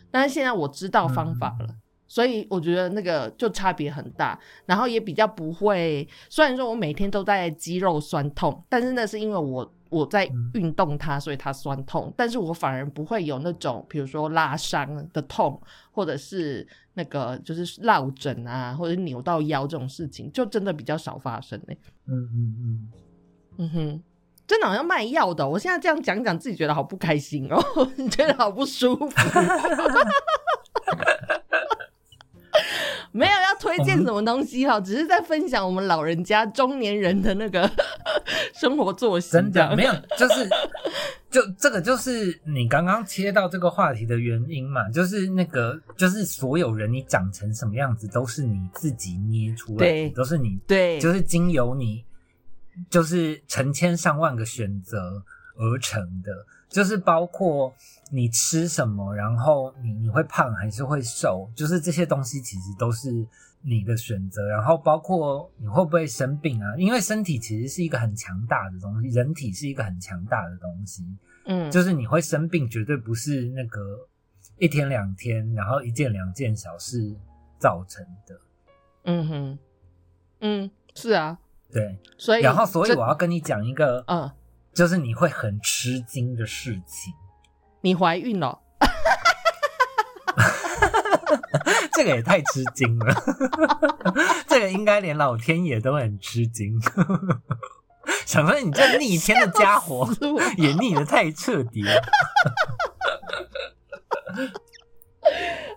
但是现在我知道方法了，所以我觉得那个就差别很大，然后也比较不会。虽然说我每天都在肌肉酸痛，但是那是因为我。我在运动它，所以它酸痛，但是我反而不会有那种，比如说拉伤的痛，或者是那个就是落枕啊，或者扭到腰这种事情，就真的比较少发生嘞。嗯嗯嗯，嗯哼，真的好像卖药的。我现在这样讲讲，自己觉得好不开心哦，*laughs* 觉得好不舒服。*laughs* 没有要推荐什么东西哈，只是在分享我们老人家、中年人的那个 *laughs* 生活作息。真的没有，就是就这个就是你刚刚切到这个话题的原因嘛，就是那个就是所有人你长成什么样子都是你自己捏出来的，都是你对，就是经由你就是成千上万个选择而成的，就是包括。你吃什么，然后你你会胖还是会瘦，就是这些东西其实都是你的选择。然后包括你会不会生病啊？因为身体其实是一个很强大的东西，人体是一个很强大的东西。嗯，就是你会生病，绝对不是那个一天两天，然后一件两件小事造成的。嗯哼，嗯，是啊，对，所以然后所以我要跟你讲一个，嗯，就是你会很吃惊的事情。你怀孕了，这个也太吃惊了，这个应该连老天爷都很吃惊。想说你这逆天的家伙也逆的太彻底了，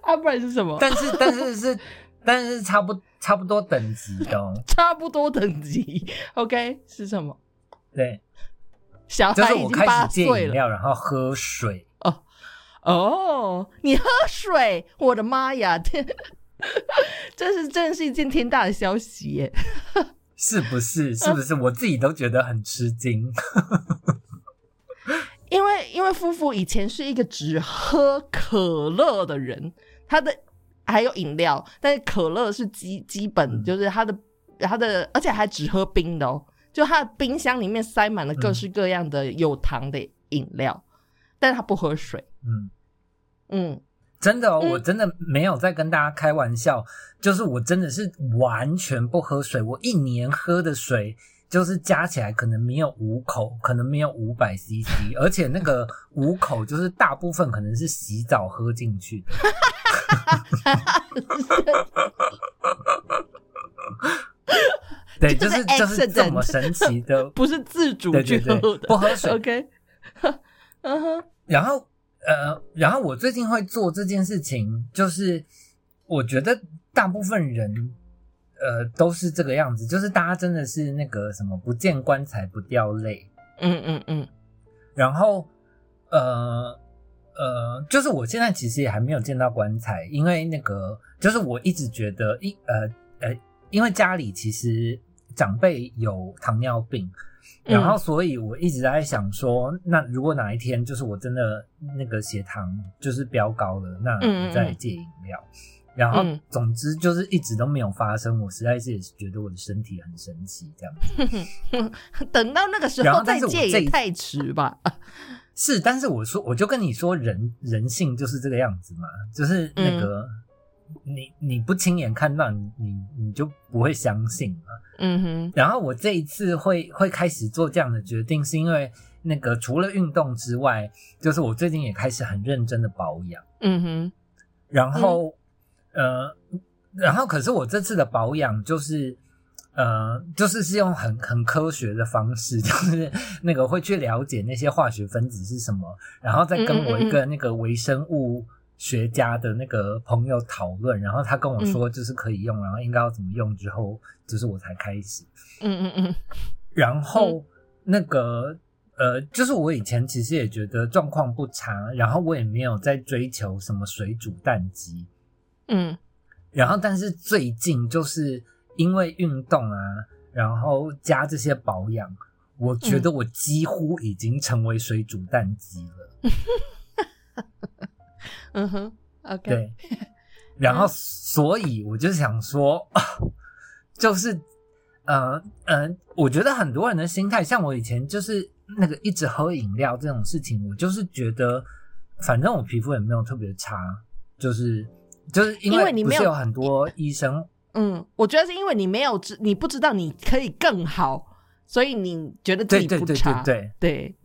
啊，不然是什么？但是但是是但是差不差不多等级的，*laughs* 差不多等级。OK 是什么？对，小孩已经八岁了，然后喝水。哦，你喝水，我的妈呀！*laughs* 天，这是真的是一件天大的消息耶！是不是？是不是？我自己都觉得很吃惊。*laughs* 因为因为夫妇以前是一个只喝可乐的人，他的还有饮料，但是可乐是基基本，就是他的他的，而且还只喝冰的哦，就他的冰箱里面塞满了各式各样的有糖的饮料，但是他不喝水。嗯。嗯，真的，哦我真的没有在跟大家开玩笑，就是我真的是完全不喝水，我一年喝的水就是加起来可能没有五口，可能没有五百 CC，而且那个 *laughs* 五口就是大部分可能是洗澡喝进去的。*laughs* 对，就是就是这么神奇的，*laughs* 不是自主去喝的，不喝水。OK，嗯哼，然后。呃，然后我最近会做这件事情，就是我觉得大部分人，呃，都是这个样子，就是大家真的是那个什么不见棺材不掉泪，嗯嗯嗯。然后，呃呃，就是我现在其实也还没有见到棺材，因为那个就是我一直觉得一呃呃，因为家里其实长辈有糖尿病。然后，所以我一直在想说，那如果哪一天就是我真的那个血糖就是飙高了，那我再戒饮料。然后，总之就是一直都没有发生。我实在是也是觉得我的身体很神奇，这样。*laughs* 等到那个时候再戒也太迟吧？是，但是我说，我就跟你说，人人性就是这个样子嘛，就是那个。你你不亲眼看到，你你你就不会相信嘛。嗯哼。然后我这一次会会开始做这样的决定，是因为那个除了运动之外，就是我最近也开始很认真的保养。嗯哼。然后呃，然后可是我这次的保养就是呃，就是是用很很科学的方式，*laughs* 就是那个会去了解那些化学分子是什么，然后再跟我一个那个微生物。学家的那个朋友讨论，然后他跟我说就是可以用，然后应该要怎么用之后，就是我才开始。嗯嗯嗯。然后那个呃，就是我以前其实也觉得状况不差，然后我也没有在追求什么水煮蛋鸡。嗯。然后，但是最近就是因为运动啊，然后加这些保养，我觉得我几乎已经成为水煮蛋鸡了。嗯 *laughs* 哼，OK。对。然后，所以我就想说，*laughs* 就是，呃，呃，我觉得很多人的心态，像我以前就是那个一直喝饮料这种事情，我就是觉得，反正我皮肤也没有特别差，就是。就是因为你没有很多医生，嗯，我觉得是因为你没有知，你不知道你可以更好，所以你觉得自己不差，对对，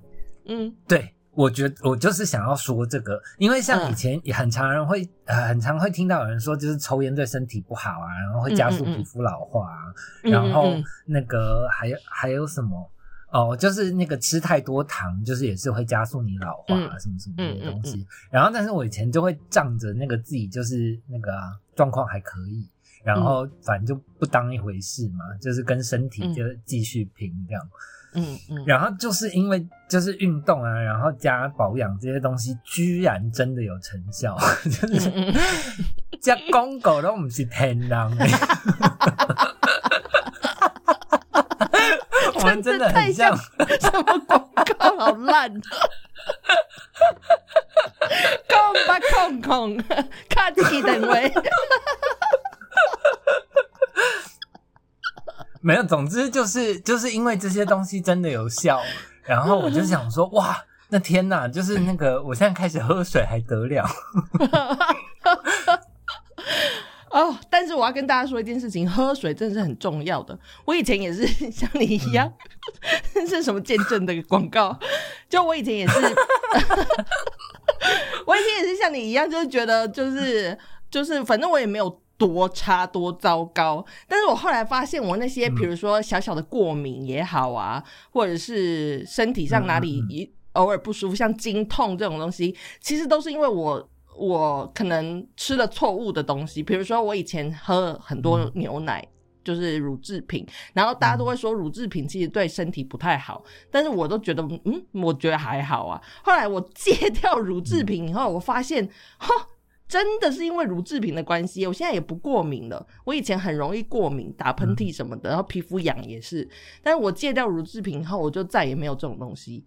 嗯，对，我觉得我就是想要说这个，因为像以前也很常人会，很常会听到有人说，就是抽烟对身体不好啊，然后会加速皮肤老化啊，然后那个还有还有什么。哦，就是那个吃太多糖，就是也是会加速你老化啊什么什么这些东西。然后，但是我以前就会仗着那个自己就是那个状况还可以，然后反正就不当一回事嘛，就是跟身体就继续拼这样。嗯嗯。然后就是因为就是运动啊，然后加保养这些东西，居然真的有成效，就是加公狗都不是天狼。*laughs* 我们。真的很像什么广告，好烂！*laughs* 空吧空空，*laughs* 卡起等位。没有，总之就是就是因为这些东西真的有效，然后我就想说，哇，那天呐，就是那个，我现在开始喝水还得了。*laughs* 哦，但是我要跟大家说一件事情，喝水真的是很重要的。我以前也是像你一样，*laughs* 是什么见证的广告？就我以前也是，*laughs* 我以前也是像你一样，就是觉得就是就是，反正我也没有多差多糟糕。但是我后来发现，我那些比如说小小的过敏也好啊，或者是身体上哪里一偶尔不舒服，像经痛这种东西，其实都是因为我。我可能吃了错误的东西，比如说我以前喝很多牛奶，就是乳制品，然后大家都会说乳制品其实对身体不太好，但是我都觉得，嗯，我觉得还好啊。后来我戒掉乳制品以后，我发现，哈，*laughs* 真的是因为乳制品的关系，我现在也不过敏了。我以前很容易过敏，打喷嚏什么的，然后皮肤痒也是，但是我戒掉乳制品后，我就再也没有这种东西。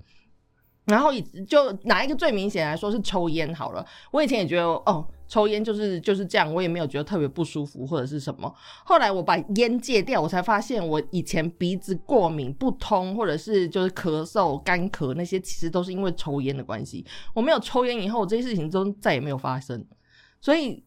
然后就拿一个最明显来说是抽烟好了，我以前也觉得哦，抽烟就是就是这样，我也没有觉得特别不舒服或者是什么。后来我把烟戒掉，我才发现我以前鼻子过敏不通，或者是就是咳嗽干咳那些，其实都是因为抽烟的关系。我没有抽烟以后，这些事情都再也没有发生。所以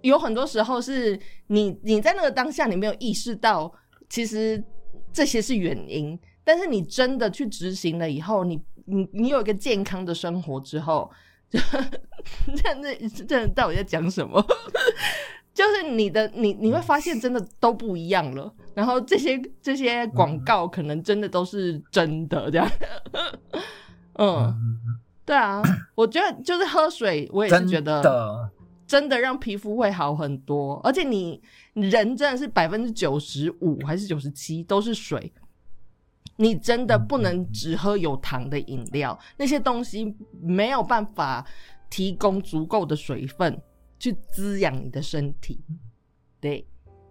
有很多时候是你你在那个当下你没有意识到，其实这些是原因，但是你真的去执行了以后，你。你你有一个健康的生活之后，这这这到底在讲什么？*laughs* 就是你的你你会发现真的都不一样了。然后这些这些广告可能真的都是真的这样。*laughs* 嗯，对啊，我觉得就是喝水，我也是觉得真的让皮肤会好很多。而且你人真的是百分之九十五还是九十七都是水。你真的不能只喝有糖的饮料，那些东西没有办法提供足够的水分去滋养你的身体，对，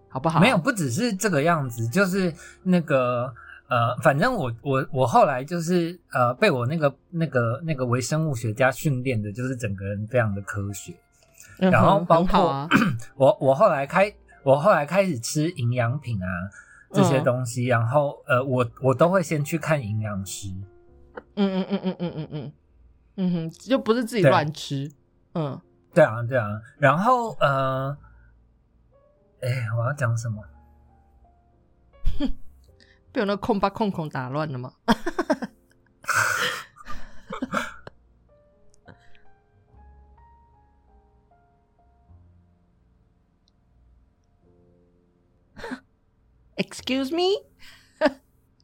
好不好？没有，不只是这个样子，就是那个呃，反正我我我后来就是呃，被我那个那个那个微生物学家训练的，就是整个人非常的科学，然后包括 *clears throat* 我，我后来开，我后来开始吃营养品啊，这些东西，然后呃，我我都会先去看营养师。嗯嗯嗯嗯嗯嗯嗯嗯，就不是自己乱吃。嗯，对啊对啊。然后呃，哎，我要讲什么？*laughs* 被我那空把空空打乱了吗？*laughs*？Excuse me，*laughs*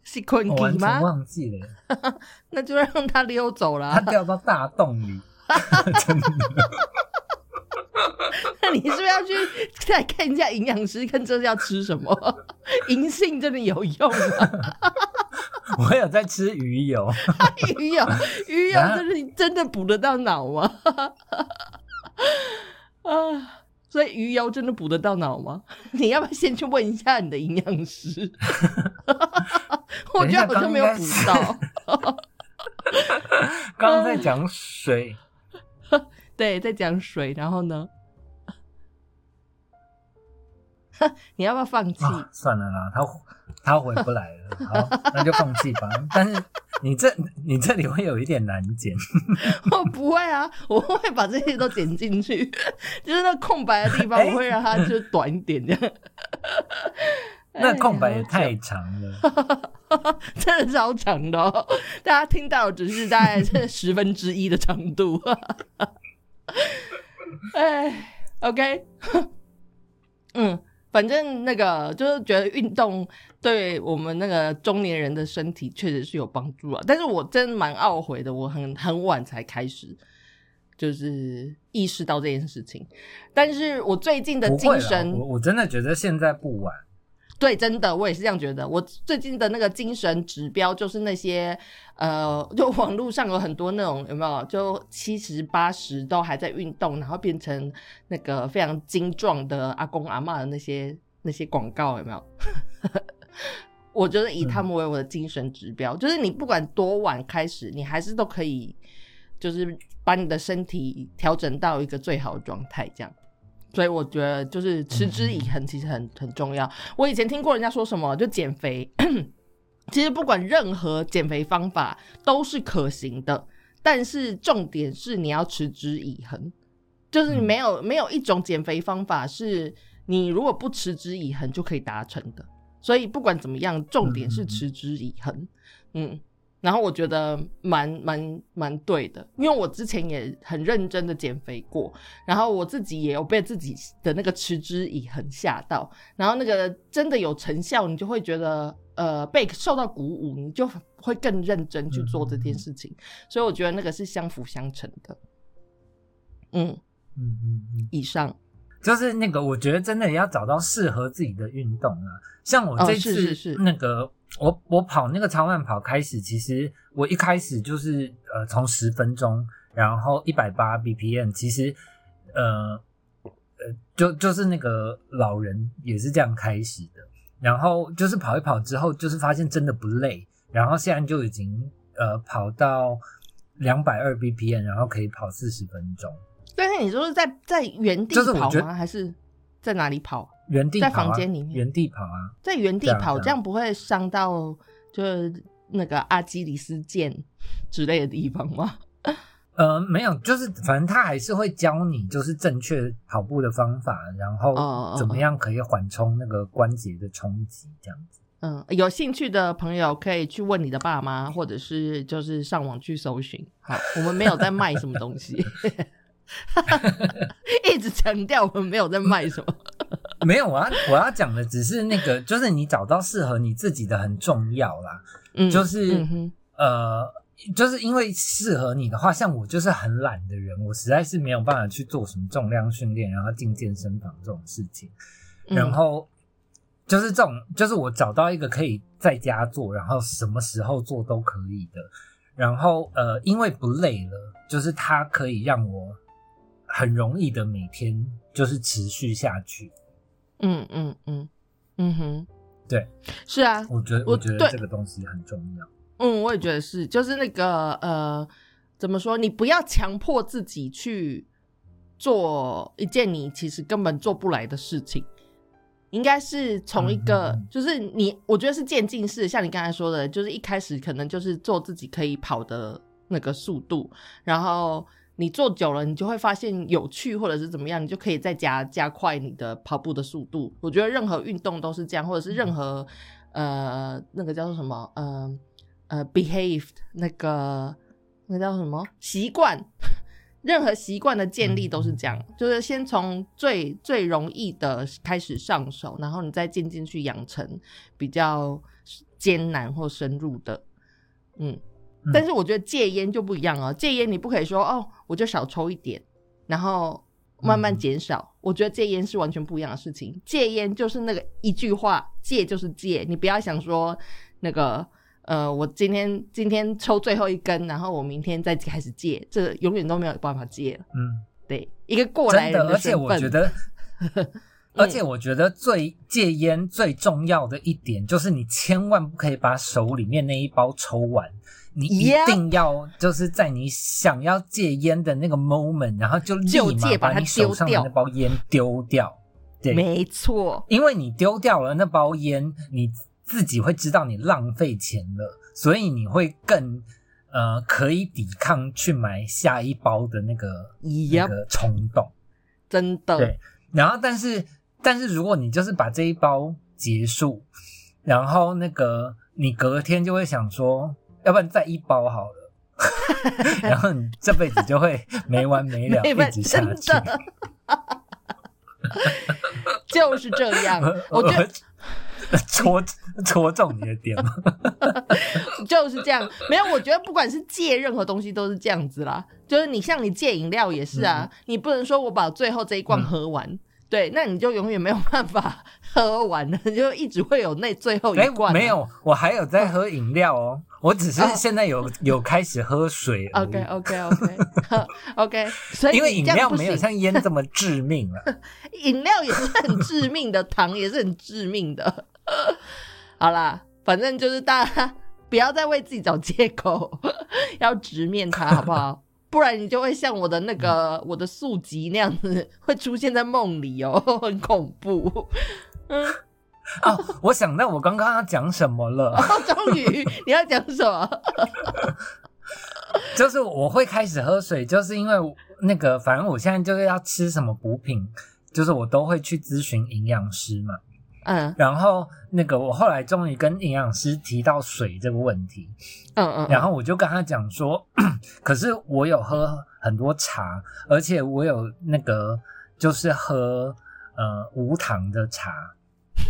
是困鸡吗？忘记了，*laughs* 那就让他溜走了。他掉到大洞里，*laughs* 真的。你是不是要去再看一下营养师，看这是要吃什么？银杏真的有用吗？我有在吃鱼油，鱼油，鱼油真的真的补得到脑吗？啊，所以鱼油真的补得到脑吗？*laughs* 你要不要先去问一下你的营养师？*laughs* 我觉得好像没有补到。刚 *laughs* 刚在讲水，对，在讲水，然后呢？*laughs* 你要不要放弃？算了啦，他他回不来了，好，*laughs* 那就放弃吧。但是你这你这里会有一点难剪。*laughs* 我不会啊，我会把这些都剪进去，就是那空白的地方，我会让它就短一点这样。那空白也太长了，真的超长的哦！大家听到只是大概是十分之一的长度。哎，OK，嗯，反正那个就是觉得运动对我们那个中年人的身体确实是有帮助啊。但是我真的蛮懊悔的，我很很晚才开始，就是意识到这件事情。但是我最近的精神，我我真的觉得现在不晚。对，真的，我也是这样觉得。我最近的那个精神指标，就是那些呃，就网络上有很多那种有没有，就七十八十都还在运动，然后变成那个非常精壮的阿公阿妈的那些那些广告有没有？*laughs* 我觉得以他们为我的精神指标，就是你不管多晚开始，你还是都可以，就是把你的身体调整到一个最好的状态，这样。所以我觉得就是持之以恒，其实很很重要。我以前听过人家说什么，就减肥，*clears throat* 其实不管任何减肥方法都是可行的，但是重点是你要持之以恒，就是你没有没有一种减肥方法是你如果不持之以恒就可以达成的。所以不管怎么样，重点是持之以恒，嗯。然后我觉得蛮蛮蛮对的，因为我之前也很认真的减肥过，然后我自己也有被自己的那个持之以恒吓到，然后那个真的有成效，你就会觉得呃被受到鼓舞，你就会更认真去做这件事情，所以我觉得那个是相辅相成的。嗯嗯嗯嗯，以上。就是那个，我觉得真的要找到适合自己的运动啊。像我这次那个，我我跑那个超慢跑开始，其实我一开始就是呃从十分钟，然后一百八 BPM，其实呃呃就就是那个老人也是这样开始的。然后就是跑一跑之后，就是发现真的不累，然后现在就已经呃跑到两百二 BPM，然后可以跑四十分钟。但是你说是在在原地跑吗？还是在哪里跑？原地在房间里面原地跑啊，在原地跑，这样不会伤到就是那个阿基里斯腱之类的地方吗？呃，没有，就是反正他还是会教你就是正确跑步的方法，然后怎么样可以缓冲那个关节的冲击，这样子。嗯，有兴趣的朋友可以去问你的爸妈，或者是就是上网去搜寻。好，我们没有在卖什么东西。*laughs* 一直强调我们没有在卖什么，*laughs* 没有啊！我要讲的只是那个，就是你找到适合你自己的很重要啦。嗯，就是呃，就是因为适合你的话，像我就是很懒的人，我实在是没有办法去做什么重量训练，然后进健身房这种事情。然后就是这种，就是我找到一个可以在家做，然后什么时候做都可以的。然后呃，因为不累了，就是它可以让我。很容易的，每天就是持续下去。嗯嗯嗯嗯哼，对，是啊，我觉得我觉得这个东西很重要。嗯，我也觉得是，就是那个呃，怎么说？你不要强迫自己去做一件你其实根本做不来的事情，应该是从一个就是你，我觉得是渐进式，像你刚才说的，就是一开始可能就是做自己可以跑的那个速度，然后。你做久了，你就会发现有趣，或者是怎么样，你就可以再加加快你的跑步的速度。我觉得任何运动都是这样，或者是任何呃那个叫做什么呃呃 behaved 那个那个叫什么习惯，任何习惯的建立都是这样，就是先从最最容易的开始上手，然后你再渐渐去养成比较艰难或深入的，嗯。但是我觉得戒烟就不一样哦，戒烟你不可以说哦，我就少抽一点，然后慢慢减少。我觉得戒烟是完全不一样的事情。戒烟就是那个一句话，戒就是戒，你不要想说那个呃，我今天今天抽最后一根，然后我明天再开始戒，这永远都没有办法戒了。嗯，对，一个过来人的而且我觉得，*laughs* 而且我觉得最戒烟最重要的一点就是你千万不可以把手里面那一包抽完。你一定要就是在你想要戒烟的那个 moment，然后就立马把你手上的那包烟丢掉。对，没错，因为你丢掉了那包烟，你自己会知道你浪费钱了，所以你会更呃可以抵抗去买下一包的那个那个冲动。真的。对，然后但是但是如果你就是把这一包结束，然后那个你隔天就会想说。要不然再一包好了，*laughs* 然后你这辈子就会没完没了，一直下去。就是这样，*laughs* 我觉得 *laughs* 戳戳中你的点吗？就是这样，没有，我觉得不管是戒任何东西都是这样子啦。就是你像你戒饮料也是啊，你不能说我把最后这一罐喝完。对，那你就永远没有办法 *laughs* 喝完了，*laughs* 就一直会有那最后一罐。没有，我还有在喝饮料哦，我只是现在有 *laughs* 有开始喝水。OK OK OK OK，所以因为饮料没有像烟这么致命了。饮料也是很致命的，糖也是很致命的。好啦，反正就是大家不要再为自己找借口，要直面它，好不好？不然你就会像我的那个我的宿疾那样子，会出现在梦里哦，*laughs* 很恐怖。嗯，哦，我想到我刚刚要讲什么了。*laughs* 终于，你要讲什么？*laughs* 就是我会开始喝水，就是因为那个，反正我现在就是要吃什么补品，就是我都会去咨询营养师嘛。嗯，然后那个我后来终于跟营养师提到水这个问题，嗯嗯，然后我就跟他讲说，*clears throat* 可是我有喝很多茶，而且我有那个就是喝呃无糖的茶，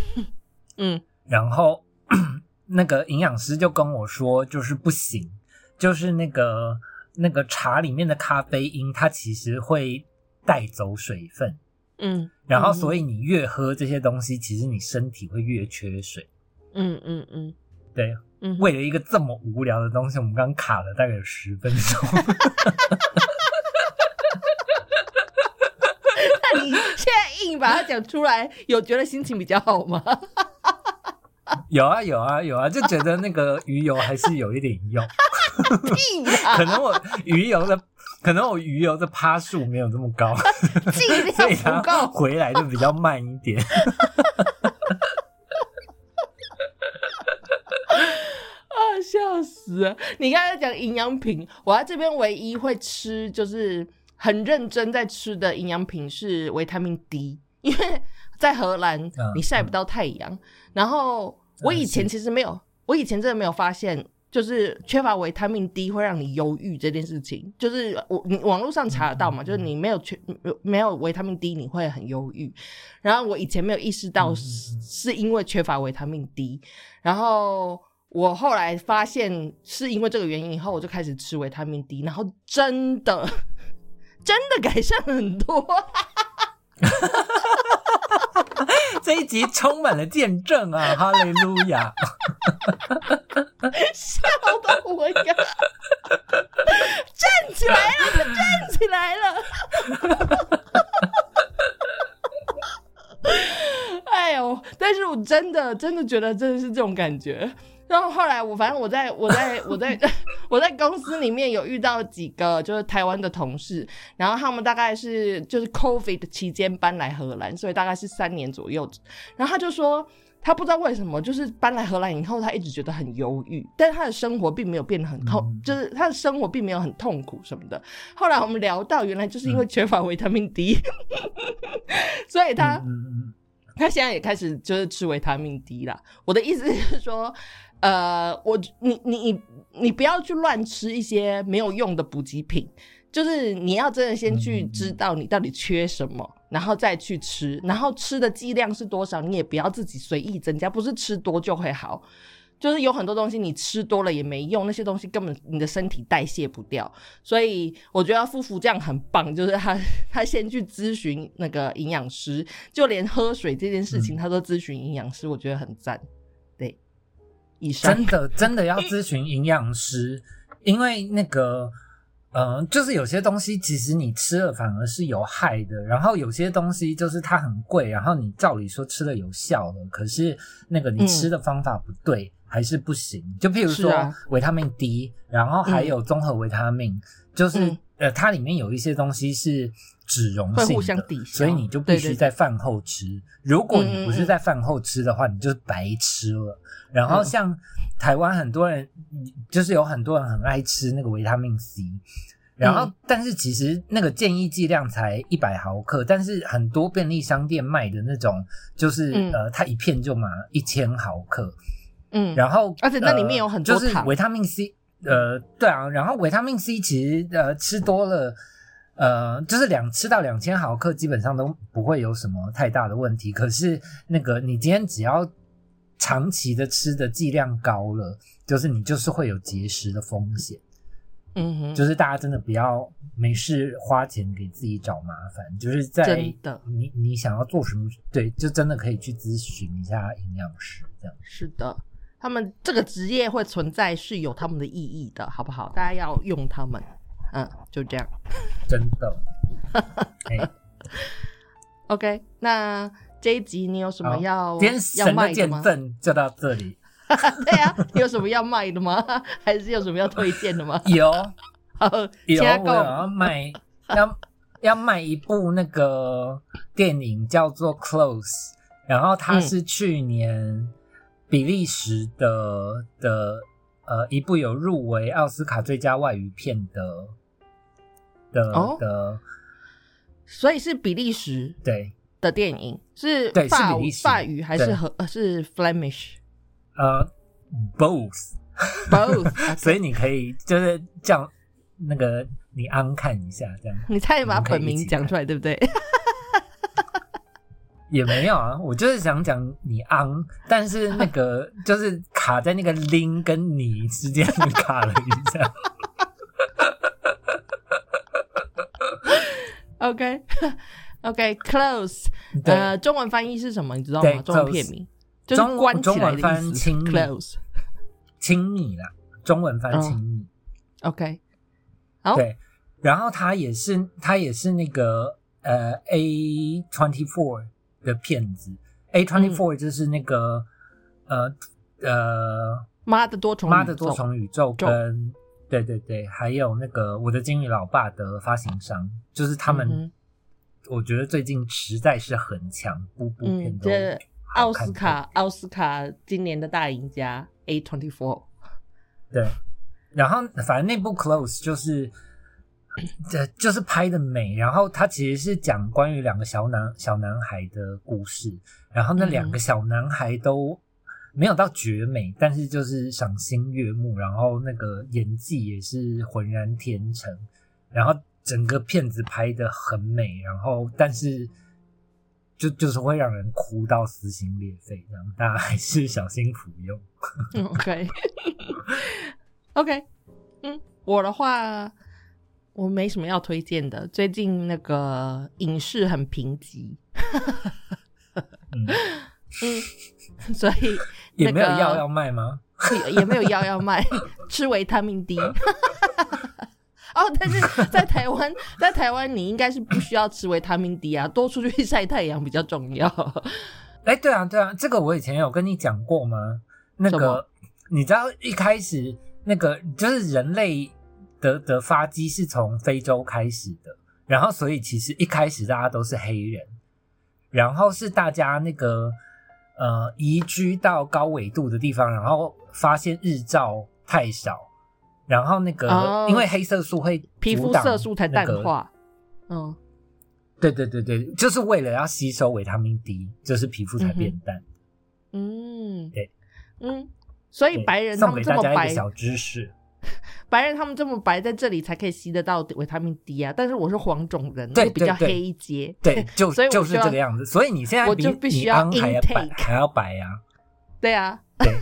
*laughs* 嗯，然后 *clears throat* 那个营养师就跟我说，就是不行，就是那个那个茶里面的咖啡因，它其实会带走水分。嗯，然后所以你越喝这些东西，其实你身体会越缺水。嗯嗯嗯，对，嗯为了一个这么无聊的东西，我们刚卡了大概有十分钟。*laughs* 那你现在硬把它讲出来，有觉得心情比较好吗？*laughs* 有啊有啊有啊，就觉得那个鱼油还是有一点用。*laughs* 可能我鱼油的。可能我鱼油的趴数没有这么高，*laughs* 所以它回来就比较慢一点。*laughs* 啊，笑死！你刚才讲营养品，我在这边唯一会吃，就是很认真在吃的营养品是维他命 D，因为在荷兰你晒不到太阳。然后我以前其实没有，我以前真的没有发现。就是缺乏维他命 D 会让你忧郁这件事情，就是我你网络上查得到嘛？就是你没有缺没有维他命 D，你会很忧郁。然后我以前没有意识到是是因为缺乏维他命 D，然后我后来发现是因为这个原因以后，我就开始吃维他命 D，然后真的 *laughs* 真的改善很多。*laughs* *laughs* 这一集充满了见证啊！*laughs* 哈利路亚！笑的我呀，站起来了，站起来了！*laughs* 哎呦，但是我真的真的觉得真的是这种感觉。然后后来我反正我在我在我在 *laughs* 我在公司里面有遇到几个就是台湾的同事，然后他们大概是就是 COVID 期间搬来荷兰，所以大概是三年左右。然后他就说他不知道为什么，就是搬来荷兰以后，他一直觉得很忧郁，但是他的生活并没有变得很痛，就是他的生活并没有很痛苦什么的。后来我们聊到，原来就是因为缺乏维他命 D，*laughs* 所以他他现在也开始就是吃维他命 D 啦。我的意思是说。呃，我你你你你不要去乱吃一些没有用的补给品，就是你要真的先去知道你到底缺什么，然后再去吃，然后吃的剂量是多少，你也不要自己随意增加，不是吃多就会好。就是有很多东西你吃多了也没用，那些东西根本你的身体代谢不掉。所以我觉得夫妇这样很棒，*laughs* 就是他他先去咨询那个营养师，就连喝水这件事情他都咨询营养师，我觉得很赞。对，以上真的真的要咨询营养师，*laughs* 因为那个。嗯，就是有些东西其实你吃了反而是有害的，然后有些东西就是它很贵，然后你照理说吃了有效了，可是那个你吃的方法不对还是不行。就譬如说维他命 D，然后还有综合维他命，就是呃它里面有一些东西是脂溶性的，所以你就必须在饭后吃。如果你不是在饭后吃的话，你就是白吃了。然后像。台湾很多人，就是有很多人很爱吃那个维他命 C，然后但是其实那个建议剂量才一百毫克，但是很多便利商店卖的那种，就是呃，它一片就嘛一千毫克，嗯，然后而且那里面有很多就是维他命 C，呃，对啊，然后维他命 C 其实呃吃多了，呃，就是两吃到两千毫克基本上都不会有什么太大的问题，可是那个你今天只要。长期的吃的剂量高了，就是你就是会有结石的风险。嗯哼，就是大家真的不要没事花钱给自己找麻烦。就是在你你想要做什么，对，就真的可以去咨询一下营养师这样。是的，他们这个职业会存在是有他们的意义的，好不好？大家要用他们。嗯，就这样。真的。*laughs* OK，那。这一集你有什么要要卖的吗？就到这里。*laughs* 对啊，有什么要卖的吗？*laughs* 还是有什么要推荐的吗？有，有，我要卖，要要卖一部那个电影叫做《Close》，然后它是去年比利时的的呃一部有入围奥斯卡最佳外语片的的的，所以是比利时对。的电影是法法语还是和是 Flemish？呃，both，both。*laughs* 所以你可以就是叫那个你安看一下这样。你差点把本名讲出来，对不对？*laughs* 也没有啊，我就是想讲你昂，但是那个 *laughs* 就是卡在那个 lin 跟你之间卡了一下。OK。*laughs* OK，close，呃，中文翻译是什么？你知道吗？中文片名就是关起来的意思。close，亲密啦，中文翻亲密。OK，好。对，然后他也是，他也是那个呃，A twenty four 的骗子。A twenty four 就是那个呃呃，妈的多重妈的多重宇宙跟对对对，还有那个我的金鱼老爸的发行商，就是他们。我觉得最近实在是很强，部部片都奥斯卡奥斯卡今年的大赢家 A twenty four，*laughs* 对，然后反正那部 Close 就是，这就是拍的美，然后它其实是讲关于两个小男小男孩的故事，然后那两个小男孩都没有到绝美，但是就是赏心悦目，然后那个演技也是浑然天成，然后。整个片子拍的很美，然后但是就就是会让人哭到撕心裂肺，这样大家还是小心服用。*laughs* OK，OK，*laughs* 嗯，我的话我没什么要推荐的，最近那个影视很贫瘠，*laughs* 嗯，*laughs* 所以也没有药要卖吗？也没有药要卖，*laughs* 吃维他命 D。*laughs* 哦，但是在台湾，在台湾你应该是不需要吃维他命 D 啊，多出去晒太阳比较重要。哎，对啊，对啊，这个我以前有跟你讲过吗？那个你知道一开始那个就是人类的的发迹是从非洲开始的，然后所以其实一开始大家都是黑人，然后是大家那个呃移居到高纬度的地方，然后发现日照太少。然后那个，因为黑色素会皮肤色素才淡化，嗯，对对对对，就是为了要吸收维他命 D，就是皮肤才变淡。嗯，对，嗯，所以白人他们这么白，小知识，*laughs* 白人他们这么白，在这里才可以吸得到维他命 D 啊！但是我是黄种人，对比较黑一些。对，*laughs* 就所以就是这个样子。所以你现在我就必须要还要白，还要白呀！对啊，对，*laughs*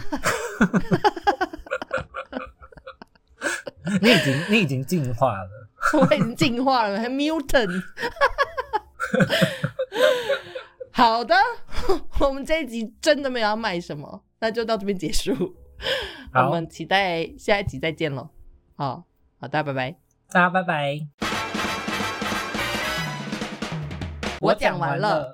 你已经你已经进化了，我已经进化了，还 mutant。好的，我们这一集真的没有要卖什么，那就到这边结束。*laughs* 我们期待下一集再见喽。好，好的，拜拜。大家拜拜。我讲完了。